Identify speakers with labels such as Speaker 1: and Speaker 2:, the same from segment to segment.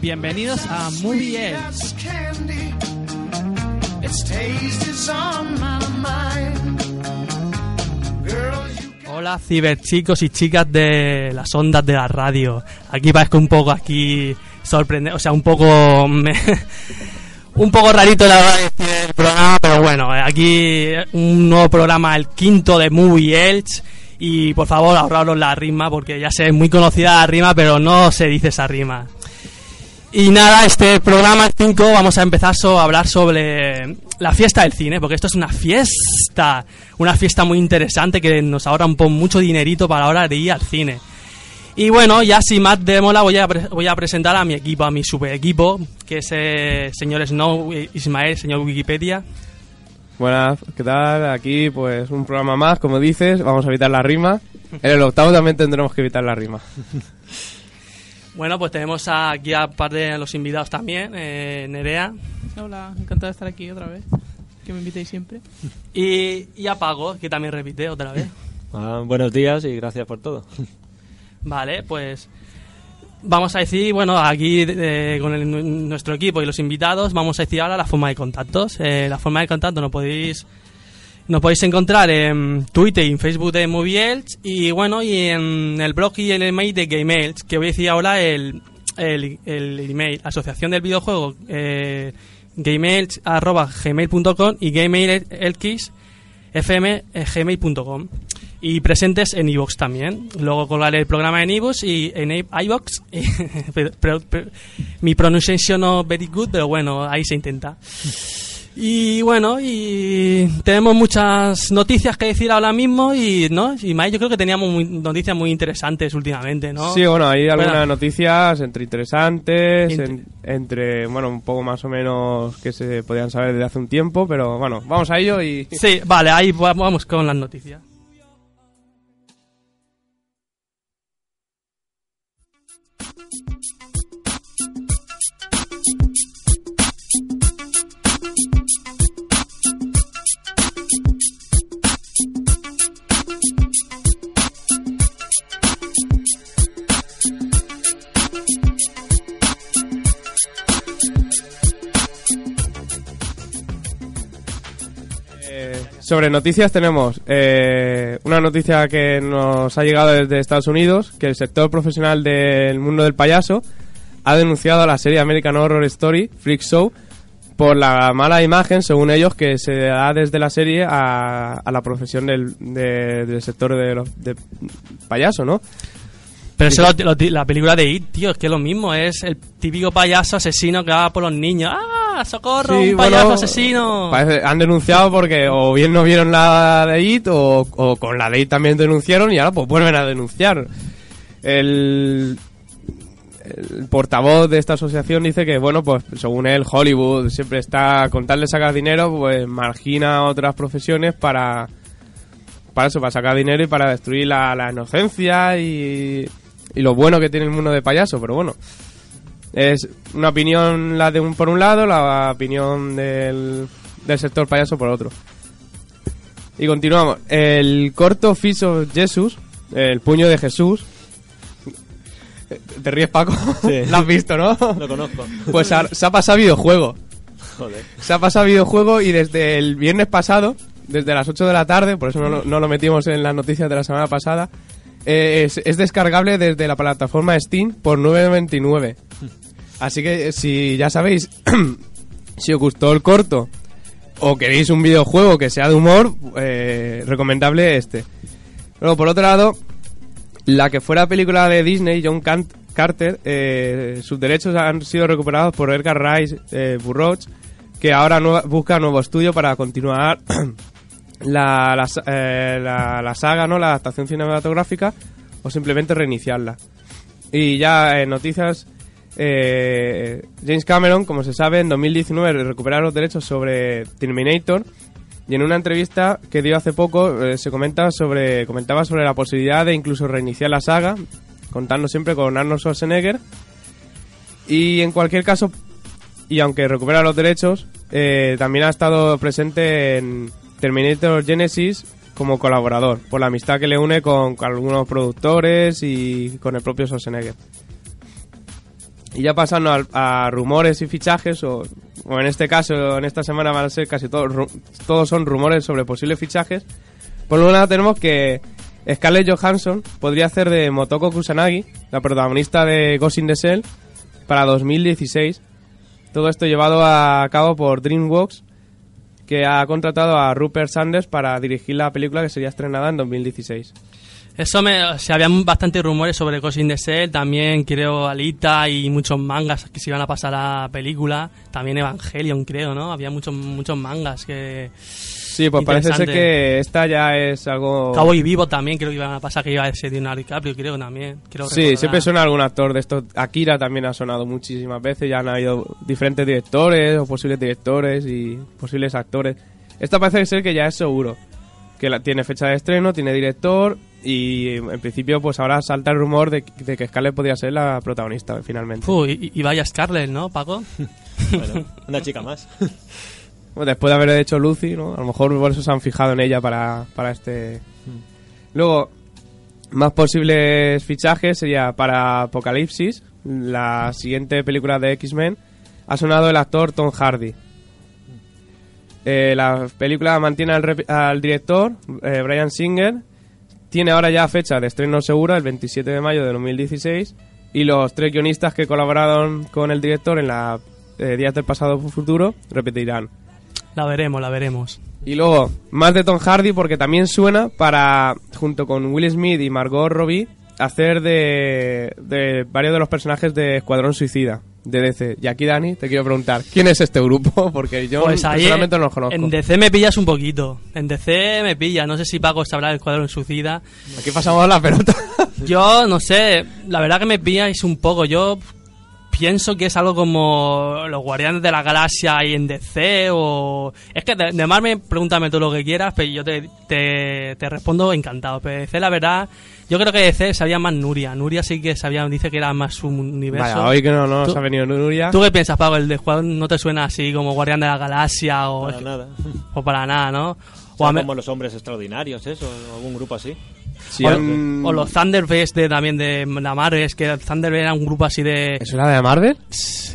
Speaker 1: Bienvenidos a Movie
Speaker 2: you
Speaker 1: Hola ciberchicos y chicas de las ondas de la radio. Aquí parezco un poco aquí sorprendente, o sea, un poco un poco rarito la verdad el programa, pero bueno, eh, aquí un nuevo programa, el quinto de Movie Elch y por favor ahorraros la rima porque ya sé, es muy conocida la rima, pero no se dice esa rima. Y nada, este programa el 5 vamos a empezar a hablar sobre la fiesta del cine, porque esto es una fiesta, una fiesta muy interesante que nos ahorra un poco mucho dinerito para la hora de ir al cine. Y bueno, ya sin más demola voy a, voy a presentar a mi equipo, a mi super equipo, que es eh, señor Snow, eh, Ismael, señor Wikipedia.
Speaker 3: Buenas, ¿qué tal? Aquí pues un programa más, como dices, vamos a evitar la rima. En el octavo también tendremos que evitar la rima.
Speaker 1: Bueno, pues tenemos aquí a parte de los invitados también, eh, Nerea
Speaker 4: Hola, encantado de estar aquí otra vez. Que me invitéis siempre.
Speaker 1: y, y a Pago, que también repite otra vez.
Speaker 5: Ah, buenos días y gracias por todo.
Speaker 1: Vale, pues vamos a decir, bueno, aquí eh, con el- nu- nuestro equipo y los invitados, vamos a decir ahora la forma de contactos. Eh, la forma de contacto nos podéis nos podéis encontrar en Twitter y en Facebook de Movie Elch y bueno, y en el blog y el email de Game Elch, que voy a decir ahora el, el, el email, asociación del videojuego, eh, gameelch arroba gmail.com y gameelx fm eh, gmail.com y presentes en iVoox también. Luego colgaré el programa en iVoox y en iVoox. mi pronunciation no very good, pero bueno, ahí se intenta. Y bueno, y tenemos muchas noticias que decir ahora mismo y no, y Mai, yo creo que teníamos muy- noticias muy interesantes últimamente, ¿no?
Speaker 3: Sí, bueno, hay algunas
Speaker 1: Bueno.
Speaker 3: noticias entre interesantes,
Speaker 1: Inter-
Speaker 3: en- entre, bueno, un poco más o menos que se podían saber desde hace un tiempo, pero bueno, vamos a ello y...
Speaker 1: Sí, vale, ahí va- vamos con las noticias.
Speaker 3: Sobre noticias tenemos eh, una noticia que nos ha llegado desde Estados Unidos, que el sector profesional del mundo del payaso ha denunciado a la serie American Horror Story, Freak Show, por la mala imagen, según ellos, que se da desde la serie a, a la profesión del, de- del sector de, los- de payaso, ¿no?
Speaker 1: Pero eso lo- la película de It, tío, es que es lo mismo, es el típico payaso asesino que va por los niños. ¡Ah, socorro,
Speaker 3: Sí,
Speaker 1: un payaso
Speaker 3: bueno,
Speaker 1: asesino!
Speaker 3: parece- han denunciado porque o bien no vieron la de IT o, o con la de IT también denunciaron y ahora pues vuelven a denunciar. El, el portavoz de esta asociación dice que, bueno, pues según él, Hollywood siempre está, con tal de sacar dinero, pues margina otras profesiones para, para eso, para sacar dinero y para destruir la, la inocencia y, y lo bueno que tiene el mundo de payaso, pero bueno. Es una opinión la de un por un lado, la opinión del, del sector payaso por otro. Y continuamos. El corto Fish of Jesus, el puño de Jesús, ¿Te ríes, Paco?
Speaker 5: Sí.
Speaker 3: Lo has visto, ¿no?
Speaker 5: Lo conozco.
Speaker 3: Pues ha- se ha pasado videojuego.
Speaker 5: Joder.
Speaker 3: Se ha pasado videojuego y desde el viernes pasado, desde las 8 de la tarde, por eso no, lo- no lo metimos en las noticias de la semana pasada, eh, es, es descargable desde la plataforma Steam por 9.99. Así que eh, si ya sabéis, si os gustó el corto o queréis un videojuego que sea de humor, eh, recomendable este. Luego, por otro lado, la que fuera película de Disney, John Can- Carter, eh, sus derechos han sido recuperados por Edgar Rice eh, Burroughs, que ahora busca nuevo estudio para continuar la, la, sa- la- la saga, ¿no? la adaptación cinematográfica, o simplemente reiniciarla. Y ya en noticias, eh, James Cameron, como se sabe, en 2019 recuperaron los derechos sobre Terminator y en una entrevista que dio hace poco eh, se comenta sobre comentaba sobre la posibilidad de incluso reiniciar la saga, contando siempre con Arnold Schwarzenegger. Y en cualquier caso, y aunque recupera los derechos, eh, también ha estado presente en Terminator Genesis como colaborador, por la amistad que le une con, con algunos productores y con el propio Schwarzenegger. Y ya pasando a, rumores y fichajes, o, o en este caso, en esta semana van a ser casi todos, todos son rumores sobre posibles fichajes. Por un lado tenemos que Scarlett Johansson podría hacer de Motoko Kusanagi, la protagonista de Ghost in the Shell, para 2016. Todo esto llevado a cabo por DreamWorks, que ha contratado a Rupert Sanders para dirigir la película que sería estrenada en 2016.
Speaker 1: Eso me, o sea, había bastantes rumores sobre Ghost in the Shell, también creo Alita y muchos mangas que se iban a pasar a película, también Evangelion creo, ¿no? Había muchos muchos mangas que...
Speaker 3: Sí, pues parece ser que esta ya es algo...
Speaker 1: Cowboy Vivo también creo que iban a pasar, que iba a ser Leonardo DiCaprio, creo también. Creo
Speaker 3: Sí,
Speaker 1: recordar.
Speaker 3: siempre suena algún actor de estos. Akira también ha sonado muchísimas veces, ya han habido diferentes directores o posibles directores y posibles actores. Esta parece ser que ya es seguro, que la, tiene fecha de estreno, tiene director y en principio pues ahora salta el rumor de, de que Scarlett podría ser la protagonista finalmente.
Speaker 1: Fu, y, y vaya Scarlett, ¿no, Paco?
Speaker 5: Bueno, una chica más.
Speaker 3: Bueno, después de haber hecho Lucy, ¿no? A lo mejor por eso se han fijado en ella para, para este... Luego, más posibles fichajes sería para Apocalipsis, la siguiente película de X-Men, ha sonado el actor Tom Hardy. Eh, la película mantiene al director, eh, Brian Singer, tiene ahora ya fecha de estreno segura, el 27 de mayo de 2016, y los tres guionistas que colaboraron con el director en la eh, Días del Pasado Futuro repetirán.
Speaker 1: La veremos, la veremos.
Speaker 3: Y luego, más de Tom Hardy porque también suena para, junto con Will Smith y Margot Robbie, hacer de, de varios de los personajes de Escuadrón Suicida, de DC. Y aquí, Dani, te quiero preguntar, ¿quién es este grupo? Porque yo
Speaker 1: Pues ahí
Speaker 3: personalmente
Speaker 1: en-
Speaker 3: no los conozco.
Speaker 1: En DC me pillas un poquito. En DC me pilla. No sé si Paco sabrá del cuadro en suicida.
Speaker 3: Aquí pasamos la pelota.
Speaker 1: Yo no sé. La verdad que me pilláis un poco. Yo pienso que es algo como los Guardianes de la Galaxia y en DC o... Es que de, de Marvel pregúntame todo lo que quieras, pero yo te, te, te respondo encantado. Pero DC la verdad, yo creo que DC sabía más Nuria. Nuria sí que sabía, dice que era más su universo.
Speaker 3: Vaya, hoy que no, no nos
Speaker 1: Tú-
Speaker 3: ha venido Nuria.
Speaker 1: ¿Tú qué piensas, Paco? ¿El de juego no te suena así como Guardián de la Galaxia o,
Speaker 5: Para nada.
Speaker 1: o para nada, no?
Speaker 5: O
Speaker 1: O,
Speaker 5: como los hombres extraordinarios, eso, algún grupo así.
Speaker 3: Si
Speaker 1: o- los Thunderbirds de, también de la Marvel, es que Thunderbird era un grupo así de...
Speaker 3: ¿Eso era de Marvel?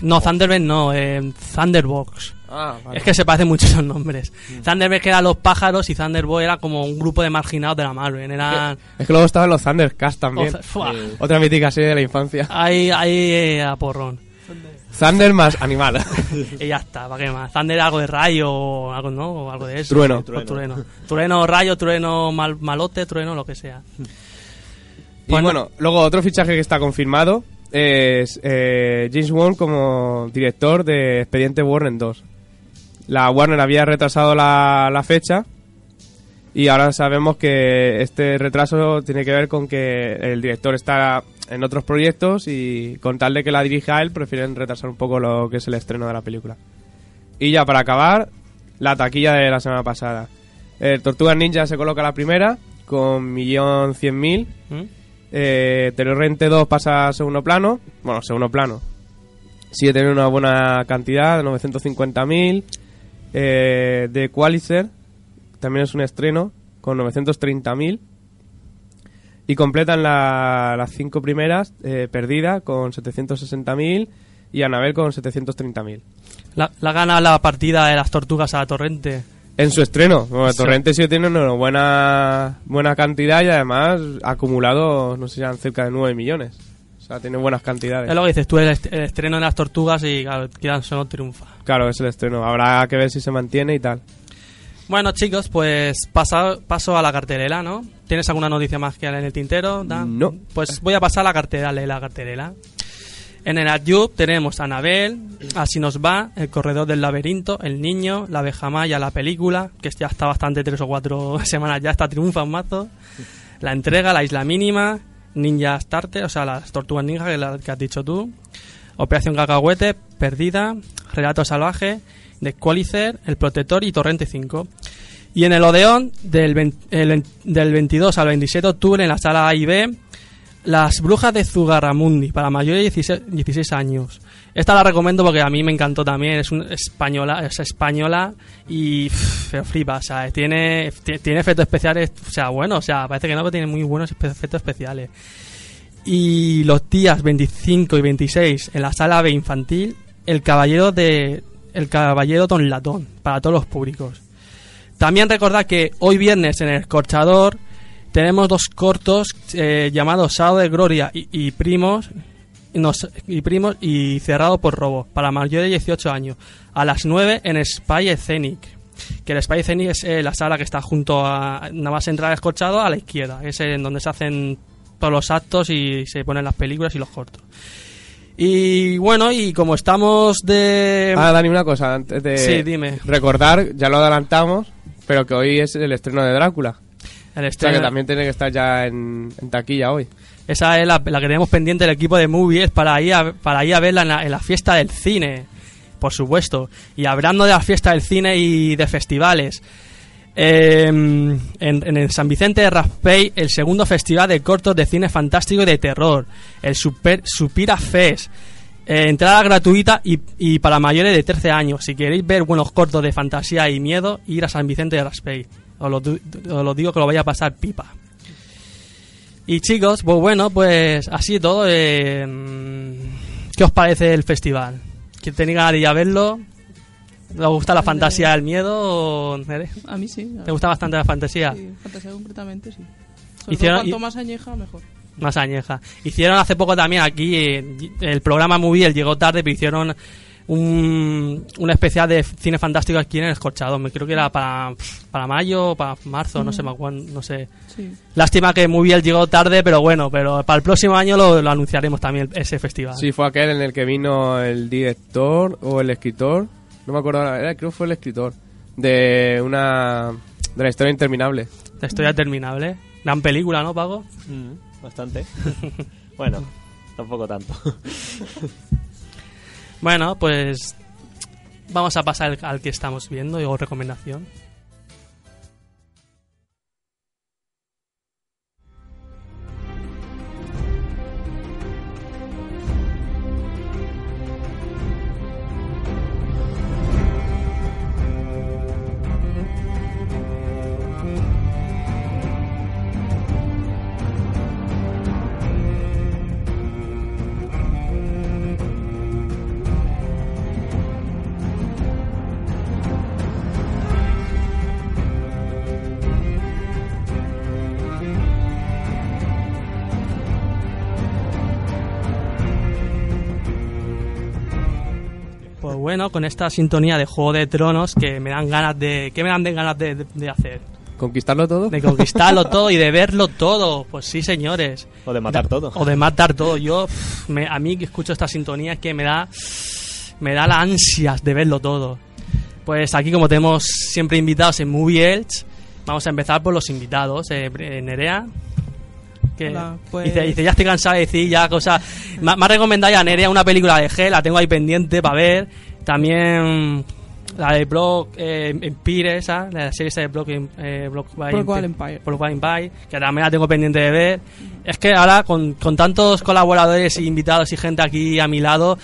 Speaker 1: No, Thunderbird no, eh, Thunderbox.
Speaker 3: Ah, vale.
Speaker 1: Es que se parecen mucho esos nombres. Thunderbird que eran los pájaros y Thunderbolt era como un grupo de marginados de la Marvel. Eran...
Speaker 3: Es que luego estaban los Thundercats también.
Speaker 1: Oh.
Speaker 3: Otra mítica serie de la infancia.
Speaker 1: Ahí, ahí eh, a porrón.
Speaker 3: Thunder más animal.
Speaker 1: Y ya está, ¿para qué más? Thunder algo de rayo o algo, ¿no? O algo de eso.
Speaker 3: Trueno.
Speaker 1: O trueno. Trueno, rayo, trueno, mal- malote, trueno, lo que sea.
Speaker 3: Y
Speaker 1: Bueno.
Speaker 3: bueno, luego otro fichaje que está confirmado es eh, James Wan como director de Expediente Warren 2. La Warner había retrasado la, la fecha y ahora sabemos que este retraso tiene que ver con que el director está en otros proyectos y con tal de que la dirija él prefieren retrasar un poco lo que es el estreno de la película. Y ya para acabar, la taquilla de la semana pasada. El Tortugas Ninja se coloca la primera con 1.100.000
Speaker 1: ¿Mm?
Speaker 3: eh, Terrorrente 2 pasa a segundo plano. Bueno, segundo plano. Sigue teniendo una buena cantidad, 950.000. Eh, The Qualizer también es un estreno con 930.000. Y completan la- las cinco primeras, eh, Perdida con 760.000 y Anabel con 730.000.
Speaker 1: La, la gana la partida de las tortugas a la torrente.
Speaker 3: En su estreno, bueno,
Speaker 1: Sí.
Speaker 3: Torrente sí tiene una buena, buena cantidad y además ha acumulado, no sé si eran cerca de 9 millones. O sea, tiene buenas cantidades.
Speaker 1: Es lo que dices tú, el, est- el estreno de las tortugas y claro, quieran o no triunfa.
Speaker 3: Claro, es el estreno. Habrá que ver si se mantiene y tal.
Speaker 1: Bueno, chicos, pues pasa- paso a la cartelera, ¿no? ¿Tienes alguna noticia más que en el tintero? Dan?
Speaker 3: No.
Speaker 1: Pues voy a pasar a la cartelera, lee la cartelera. En el Adyub tenemos a Anabel, Así nos va, El corredor del laberinto, El niño, La abeja maya, la película, que ya está bastante, tres o cuatro semanas ya está triunfa un mazo. La entrega, La isla mínima, Ninja Starter, o sea, las tortugas ninja que, la- que has dicho tú. Operación Cacahuete, Perdida, Relato Salvaje, The Qualicer, El Protector y Torrente 5. Y en el Odeón, del, vein- el vein- del 22 al 27 de octubre, en la sala A y B, Las Brujas de Zugarramundi, para mayores de 16, 16 años. Esta la recomiendo porque a mí me encantó también, es española, es española y pff, flipa, o sea, tiene, ti- tiene efectos especiales, o sea, bueno, o sea, parece que no, pero tiene muy buenos efectos especiales. Y los días 25 y 26 en la sala B infantil, el caballero de el caballero Don Latón para todos los públicos. También recordad que hoy viernes en el Escorchador tenemos dos cortos eh, llamados Sábado de Gloria y, y Primos y primos y cerrado por robo para mayores de 18 años a las 9 en Spy Scenic que el Spy Scenic es eh, la sala que está junto a nada más entrar escorchado a la izquierda es en donde se hacen los actos y se ponen las películas y los cortos y bueno y como estamos de
Speaker 3: Ah, Dani, una cosa antes de
Speaker 1: Sí, dime.
Speaker 3: recordar, ya lo adelantamos, pero que hoy es el estreno de Drácula.
Speaker 1: el
Speaker 3: O sea,
Speaker 1: estreno-
Speaker 3: que también tiene que estar ya en, en taquilla hoy.
Speaker 1: Esa es la, la que tenemos pendiente el equipo de Movies para ir a, para ir a verla en la, en la fiesta del cine, por supuesto. Y hablando de la fiesta del cine y de festivales, eh, en, en San Vicente de Raspey, el segundo festival de cortos de cine fantástico y de terror, el Super, Supira Fest. Eh, entrada gratuita y, y para mayores de 13 años. Si queréis ver buenos cortos de fantasía y miedo, ir a San Vicente de Raspey. Os lo, digo que lo vaya a pasar pipa. Y chicos, pues bueno, pues así todo. eh, ¿Qué os parece el festival? ¿Que tenéis ganas de a verlo? ¿Te gusta la fantasía del miedo? o- Nere?
Speaker 4: A mí sí.
Speaker 1: ¿Te gusta bastante la fantasía?
Speaker 4: Sí, fantasía concretamente, sí. Sobre
Speaker 1: Hicieron-
Speaker 4: todo cuanto más añeja, mejor.
Speaker 1: Más añeja. Hicieron hace poco también aquí, eh, el programa Movie, él llegó tarde, pero hicieron un, un especial de cine fantástico aquí en el Escorchado. Me creo que era para, para mayo o para marzo, no sé, acuerdo, no sé.
Speaker 4: Sí.
Speaker 1: Lástima que Movie él llegó tarde, pero bueno, pero para el próximo año lo, lo anunciaremos también, ese festival.
Speaker 3: Sí, fue aquel en el que vino el director o el escritor, no me acuerdo, ahora, era, creo que fue el escritor, de una... de la historia interminable.
Speaker 1: La historia terminable. Gran película, ¿no, Pago?
Speaker 5: Mm, bastante. bueno, tampoco tanto.
Speaker 1: Bueno, pues vamos a pasar al, que estamos viendo o recomendación. Bueno, con esta sintonía de Juego de Tronos que me dan ganas de... ¿Qué me dan de ganas de, de- de hacer?
Speaker 3: ¿Conquistarlo todo?
Speaker 1: De conquistarlo todo y de verlo todo. Pues sí, señores.
Speaker 5: O de matar todo.
Speaker 1: O de matar todo. Yo, pff, me- a mí que escucho esta sintonía es que me da... Me da la ansias de verlo todo. Pues aquí como tenemos siempre invitados en Movie Elch, vamos a empezar por los invitados. Eh, Bre- Nerea. Que
Speaker 4: Hola, pues-
Speaker 1: dice, dice, ya estoy cansada de decir ya cosas. Me, me ha recomendado ya Nerea una película de G, la tengo ahí pendiente para ver. También la de Block eh, Empire, esa, la serie esa de Block, eh, Block by
Speaker 4: Blockwell
Speaker 1: Empire. Block by Empire, que también la tengo pendiente de ver. Es que ahora con, con tantos colaboradores y invitados y gente aquí a mi lado,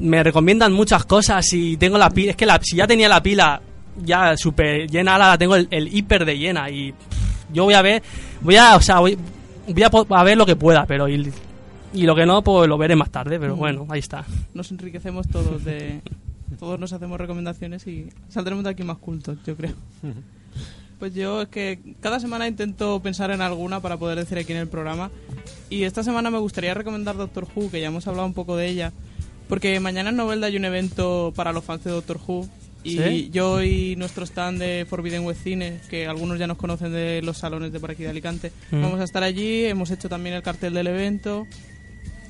Speaker 1: me recomiendan muchas cosas y tengo la pila. Es que la, si ya tenía la pila ya súper llena, ahora la tengo el, el hiper de llena y pff, yo voy a ver, voy a, o sea, voy, voy a, a ver lo que pueda, pero y, y lo que no, pues lo veré más tarde, pero
Speaker 4: Mm.
Speaker 1: bueno, ahí está.
Speaker 4: Nos enriquecemos todos de... Todos nos hacemos recomendaciones y saldremos de aquí más cultos, yo creo. Pues yo es que cada semana intento pensar en alguna para poder decir aquí en el programa. Y esta semana me gustaría recomendar Doctor Who, que ya hemos hablado un poco de ella. Porque mañana en Novelda hay un evento para los fans de Doctor Who. Y
Speaker 1: ¿Sí?
Speaker 4: yo y nuestro stand de Forbidden West Cine, que algunos ya nos conocen de los salones de por aquí de Alicante,
Speaker 1: Mm.
Speaker 4: vamos a estar allí. Hemos hecho también el cartel del evento.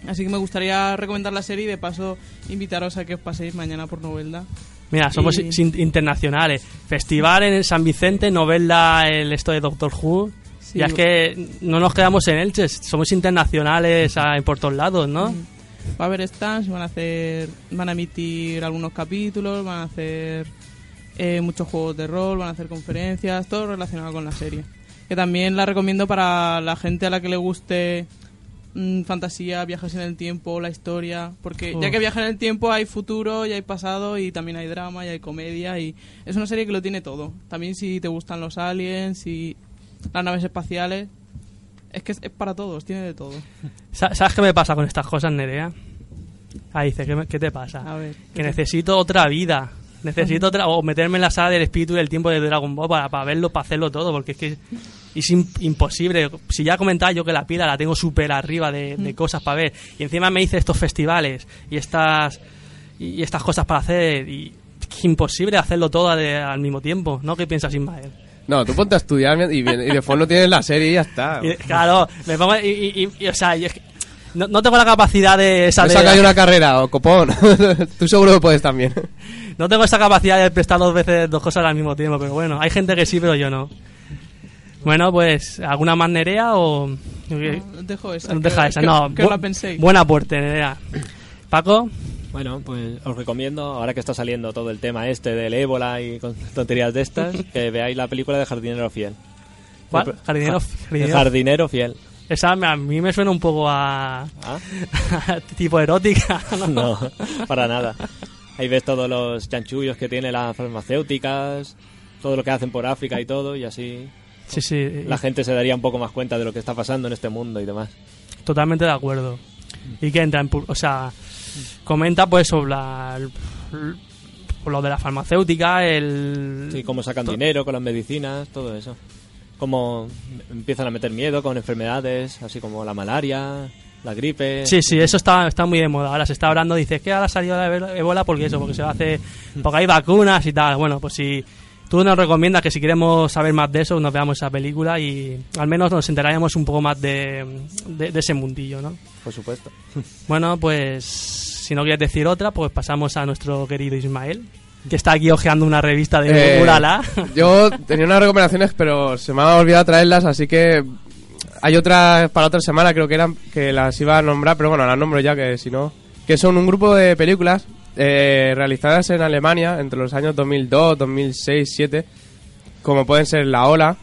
Speaker 4: Así que me gustaría recomendar la serie y de paso invitaros a que os paséis mañana por Novelda.
Speaker 1: Mira, somos
Speaker 4: Y-
Speaker 1: in- internacionales. Festival en el San Vicente, novela el esto de Doctor Who.
Speaker 4: Sí,
Speaker 1: ya es que no nos quedamos en Elche, somos internacionales a- por todos lados, ¿no?
Speaker 4: Va a haber stands, van a hacer, van a emitir algunos capítulos, van a hacer eh, muchos juegos de rol, van a hacer conferencias, todo relacionado con la serie. Que también la recomiendo para la gente a la que le guste mm, fantasía, viajes en el tiempo, la historia, porque ya que viaja en el tiempo hay futuro y hay pasado y también hay drama y hay comedia y es una serie que lo tiene todo. También si te gustan los aliens y las naves espaciales, es que es, es para todos, tiene de todo.
Speaker 1: Sa- ¿Sabes qué me pasa con estas cosas, Nerea? Ah, dice, ¿qué, me- qué te pasa?
Speaker 4: A ver.
Speaker 1: Que necesito otra vida. Necesito otra, o meterme en la sala del espíritu y del tiempo de Dragon Ball para, para verlo, para hacerlo todo, porque es que es im- imposible. Si ya comentaba yo que la pila la tengo súper arriba de, de cosas para ver, y encima me hice estos festivales y estas y estas cosas para hacer, y es imposible hacerlo todo de- al mismo tiempo, ¿no? ¿Qué piensas, Ismael?
Speaker 3: No, tú ponte a estudiar y, bien- y de fondo tienes la serie y ya está.
Speaker 1: Y, claro, me pongo. Y, y- y- y, o sea, y es que no, no tengo la capacidad de esa.
Speaker 3: Me
Speaker 1: de-
Speaker 3: una carrera, o copón. tú seguro que puedes también.
Speaker 1: No tengo esa capacidad de prestar dos veces dos cosas al mismo tiempo, pero bueno, hay gente que sí, pero yo no. Bueno, pues, ¿alguna más Nerea o...?
Speaker 4: No, dejo esa.
Speaker 1: Deja
Speaker 4: que-
Speaker 1: esa,
Speaker 4: que-
Speaker 1: no.
Speaker 4: Que
Speaker 1: bu-
Speaker 4: la penséis.
Speaker 1: Buena aporte, Nerea. Paco,
Speaker 5: Bueno, pues os recomiendo, ahora que está saliendo todo el tema este del ébola y con tonterías de estas, que veáis la película de Jardinero Fiel.
Speaker 1: ¿cuál? Jardinero, jardinero.
Speaker 5: Jardinero Fiel.
Speaker 1: Esa me- a mí me suena un poco a...
Speaker 5: ¿Ah?
Speaker 1: tipo erótica, ¿no?
Speaker 5: No, para nada. Ahí ves todos los chanchullos que tienen las farmacéuticas, todo lo que hacen por África y todo, y así
Speaker 1: Sí, sí,
Speaker 5: la gente se daría un poco más cuenta de lo que está pasando en este mundo y demás.
Speaker 1: totalmente de acuerdo. Y que entra en... O sea, comenta pues sobre la... lo de la farmacéutica, el...
Speaker 5: Sí, cómo sacan dinero con las medicinas, todo eso. Cómo empiezan a meter miedo con enfermedades, así como la malaria, la gripe.
Speaker 1: Sí, sí, eso está, está muy de moda. Ahora se está hablando, dice que ahora salió la ebo- ébola porque eso, porque se hace, porque hay vacunas y tal. Bueno, pues si tú nos recomiendas que si queremos saber más de eso, nos veamos esa película y al menos nos enteraríamos un poco más de, de, de ese mundillo, ¿no?
Speaker 5: Por supuesto.
Speaker 1: Bueno, pues si no quieres decir otra, pues pasamos a nuestro querido Ismael, que está aquí hojeando una revista de
Speaker 3: Eh,
Speaker 1: Ulala.
Speaker 3: Yo tenía unas recomendaciones, pero se me ha olvidado traerlas, así que hay otras para otra semana, creo que eran que las iba a nombrar, pero bueno, las nombro ya, que si no. Que son un grupo de películas eh, realizadas en Alemania entre los años 2002, 2006, 2007, como pueden ser La Ola,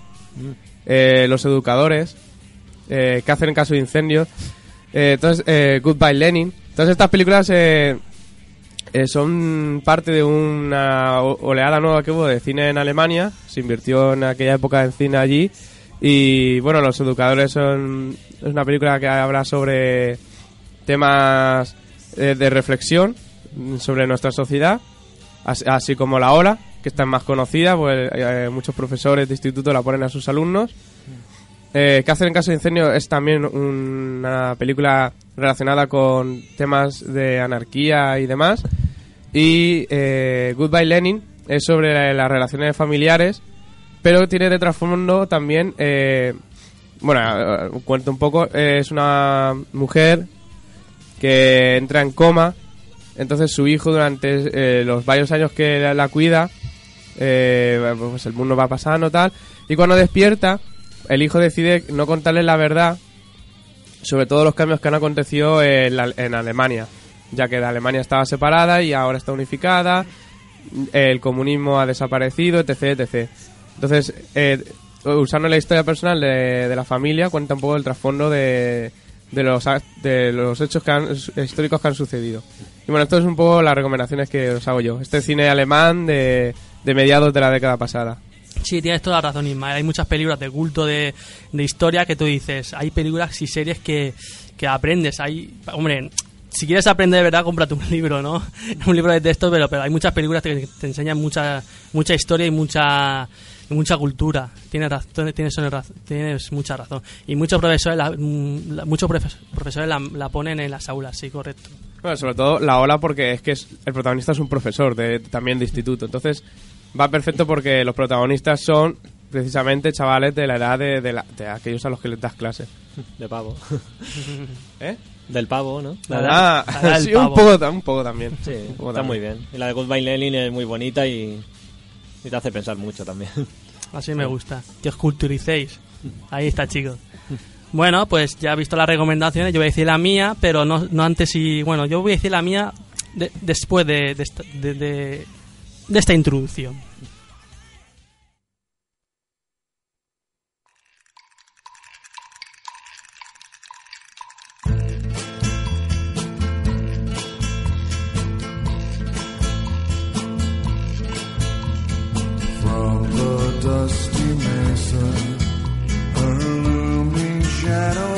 Speaker 3: eh, Los Educadores, eh, que hacen caso de incendios, eh, entonces, eh, Goodbye Lenin. Todas estas películas son parte de una oleada nueva que hubo de cine en Alemania. Se invirtió en aquella época en cine allí. Y bueno, Los Educadores son es una película que habla sobre temas eh, de reflexión mm, sobre nuestra sociedad, as- así como La Ola, que está más conocida, pues eh, muchos profesores de instituto la ponen a sus alumnos. Eh, ¿Qué hacer en caso de incendio? Es también una película relacionada con temas de anarquía y demás. Y eh, Goodbye Lenin es sobre las relaciones familiares, pero tiene de trasfondo también, eh, bueno, eh, cuento un poco, es una mujer que entra en coma, entonces su hijo durante eh, los varios años que la, cuida, eh, pues el mundo va pasando tal, y cuando despierta, el hijo decide no contarle la verdad sobre todos los cambios que han acontecido en, la- en Alemania, ya que Alemania estaba separada y ahora está unificada, el comunismo ha desaparecido, etc. etc. Entonces, eh, usando la historia personal de, de la familia, cuenta un poco el trasfondo de, de, los, de los hechos que han- históricos que han sucedido. Y bueno, esto es un poco las recomendaciones que os hago yo. Este cine alemán de, de mediados de la década pasada.
Speaker 1: Sí, tienes toda la razón, Ismael. Hay muchas películas de culto de, de historia que tú dices. Hay películas y series que, que aprendes. Hay, hombre, si quieres aprender de verdad, cómprate un libro, ¿no? un libro de texto, pero, pero hay muchas películas que te enseñan mucha, mucha historia y mucha, y mucha cultura. Tienes, razón, tienes, tienes mucha razón. Y muchos profesores la, mm, la- muchos profes- profesores la, la ponen en las aulas, sí, correcto.
Speaker 3: Bueno, sobre todo la ola porque es que es- el protagonista es un profesor de, también de instituto. Entonces va perfecto porque los protagonistas son precisamente chavales de la edad de, de la- de aquellos a los que les das clase.
Speaker 5: De pavo.
Speaker 3: ¿Eh?
Speaker 5: Del pavo, ¿no?
Speaker 1: La
Speaker 3: Ah,
Speaker 1: la edad
Speaker 3: sí, un poco, un poco también.
Speaker 5: Sí,
Speaker 3: Un poco
Speaker 5: está
Speaker 3: también.
Speaker 5: muy bien. Y la de Goodbye Lenin es muy bonita y, y te hace pensar mucho también.
Speaker 1: Así me gusta. Que os culturicéis. Ahí está, chicos. Bueno, pues ya he visto las recomendaciones. Yo voy a decir la mía, pero no, no antes y. Bueno, yo voy a decir la mía de- después de, de esta, de- de- de esta introducción.
Speaker 2: Shadow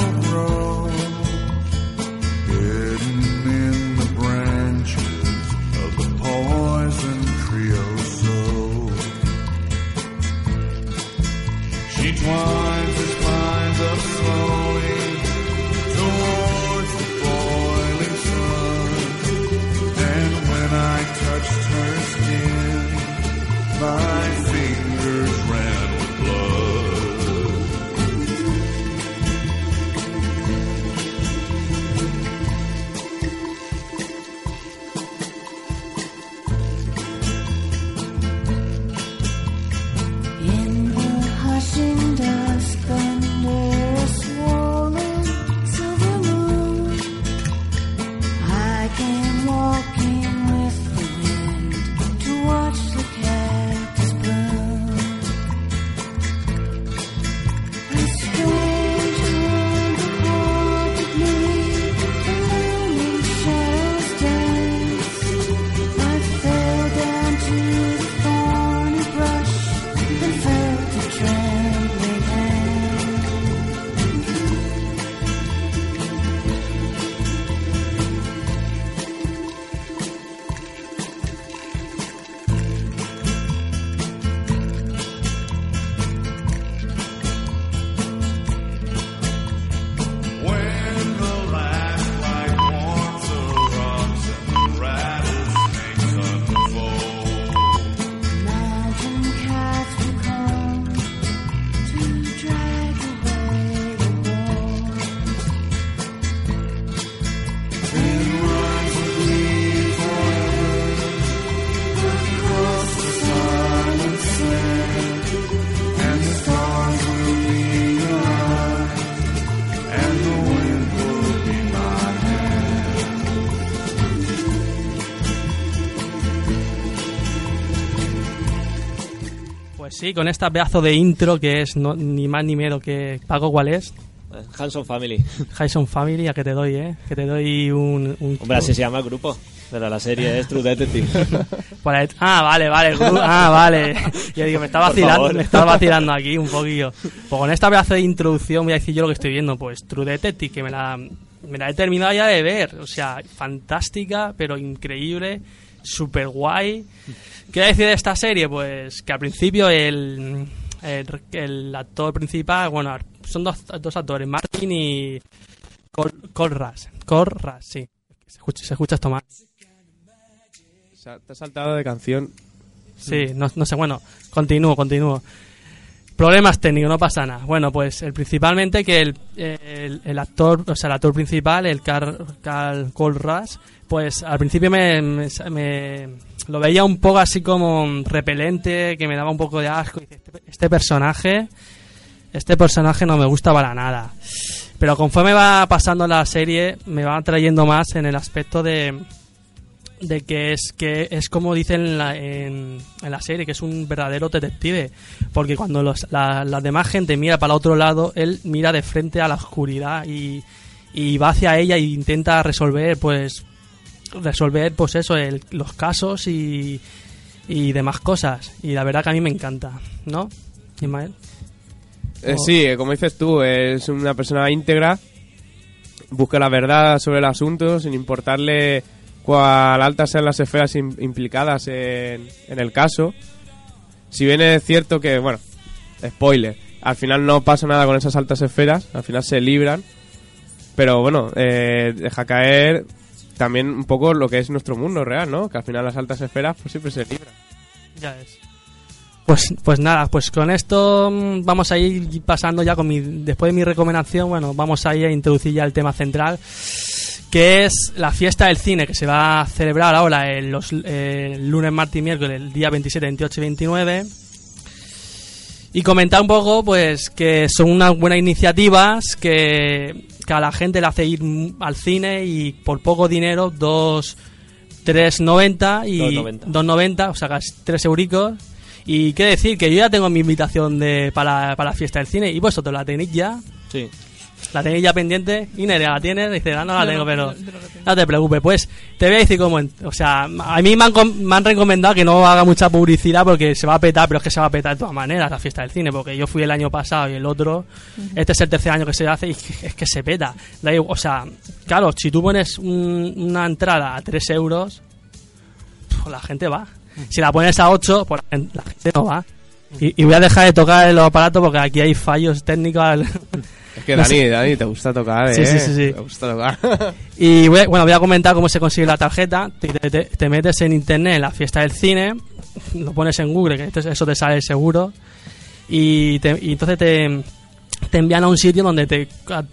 Speaker 1: Pues sí, con esta pedazo de intro que es no- ni más ni menos que. ¿Pago cuál es?
Speaker 5: Hanson Family.
Speaker 1: Jason Family, a que te doy, ¿eh? Que te doy un. un
Speaker 5: Hombre, así se llama el grupo. Pero la serie es True Detective.
Speaker 1: Por Ah, vale, vale. Ah, vale. Yo digo, me está vacilando, me está vacilando aquí un poquillo. Pues con esta pedazo de introducción voy a decir yo lo que estoy viendo. Pues True Detective, que me la, me la he terminado ya de ver. O sea, fantástica, pero increíble, super guay. ¿Qué decir de esta serie? Pues que al principio el, el, el actor principal, bueno, son dos, dos actores, Martin y Col, Colras. Colras, sí. Se escucha, se escucha esto mal.
Speaker 3: Te has saltado de canción.
Speaker 1: Sí, no, no sé, bueno, continúo, continúo. Problemas técnicos, no pasa nada. Bueno, pues el, principalmente que el, el, el actor, o sea, el actor principal, el Carl, Carl Colras, pues al principio me, me- me- lo veía un poco así como repelente, que me daba un poco de asco. Este, este personaje, este personaje no me gusta para nada. Pero conforme va pasando la serie, me va trayendo más en el aspecto de, de que es que es como dicen en la, en, en la serie que es un verdadero detective porque cuando los, la, la demás gente mira para el otro lado él mira de frente a la oscuridad y, y va hacia ella e intenta resolver pues resolver pues eso el- los casos y, y demás cosas. Y la verdad que a mí me encanta, ¿no? Ismael.
Speaker 3: Eh, sí, eh, como dices tú, es una persona íntegra, busca la verdad sobre el asunto sin importarle cuál altas sean las esferas im- implicadas en, en el caso. Si bien es cierto que, bueno, spoiler, al final no pasa nada con esas altas esferas, al final se libran, pero bueno, eh, deja caer también un poco lo que es nuestro mundo real, ¿no? Que al final las altas esferas pues siempre se libran.
Speaker 1: Ya es. Pues, pues nada, pues con esto mm, vamos a ir pasando ya con mi. Después de mi recomendación, bueno, vamos a ir a introducir ya el tema central, que es la fiesta del cine que se va a celebrar ahora el, los, eh, el lunes, martes y miércoles, el día 27, 28 y 29. Y comentar un poco, pues, que son unas buenas iniciativas que, que a la gente le hace ir al cine y por poco dinero, dos, 3.90 y
Speaker 5: 2,90.
Speaker 1: 2.90, o sea, casi 3 euricos. Y qué decir, que yo ya tengo mi invitación de, para, para la fiesta del cine y vosotros la tenéis ya,
Speaker 5: Sí.
Speaker 1: La tenéis ya pendiente. y Nerea la tienes, dice, ah, no la tengo,
Speaker 4: no,
Speaker 1: pero
Speaker 4: no
Speaker 1: te preocupes. Pues te voy a decir cómo, o sea, a mí me han, me han recomendado que no haga mucha publicidad porque se va a petar, pero es que se va a petar de todas maneras la fiesta del cine, porque yo fui el año pasado y el otro, este es el tercer año que se hace y es que, se peta. O sea, claro, si tú pones un- una entrada a 3 euros, pues la gente va. Si la pones a 8, pues la gen- la gente no va. Y, y voy a dejar de tocar los aparatos porque aquí hay fallos técnicos.
Speaker 3: Que Dani, Dani, te gusta tocar,
Speaker 1: Sí,
Speaker 3: ¿eh?
Speaker 1: sí, sí, sí.
Speaker 3: Te gusta tocar.
Speaker 1: Y voy a- bueno, voy a comentar cómo se consigue la tarjeta. Te, te- te- te metes en internet en la fiesta del cine, lo pones en Google, que eso te sale seguro. Y, te- y entonces te, te envían a un sitio donde te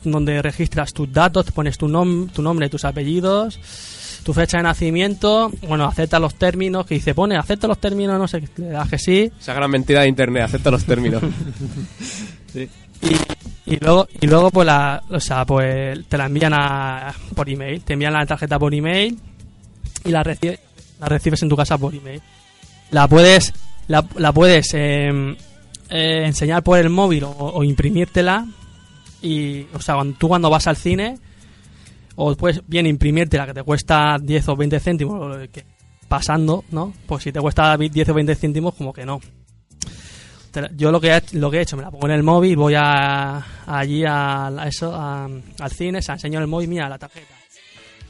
Speaker 1: donde registras tus datos, te pones tu, nom, tu nombre, tus apellidos, tu fecha de nacimiento. Bueno, aceptas los términos, que dice, pone, acepta los términos, no sé, le das que sí.
Speaker 3: Esa gran mentira de internet, acepta los términos.
Speaker 1: Y luego, y luego pues, la, o sea, pues te la envían a, por email. Te envían la tarjeta por email y la, reci- la recibes en tu casa por email. La puedes, la, la puedes em, eh, enseñar por el móvil o, o imprimírtela. Y, o sea, cuando, tú cuando vas al cine, o puedes bien imprimírtela que te cuesta 10 o 20 céntimos, pasando, ¿no? Pues si te cuesta 10 o 20 céntimos, como que no. Yo lo que, he, lo que he hecho, me la pongo en el móvil, voy a, allí a, a eso, a- al cine, se enseño en el móvil, mira la tarjeta.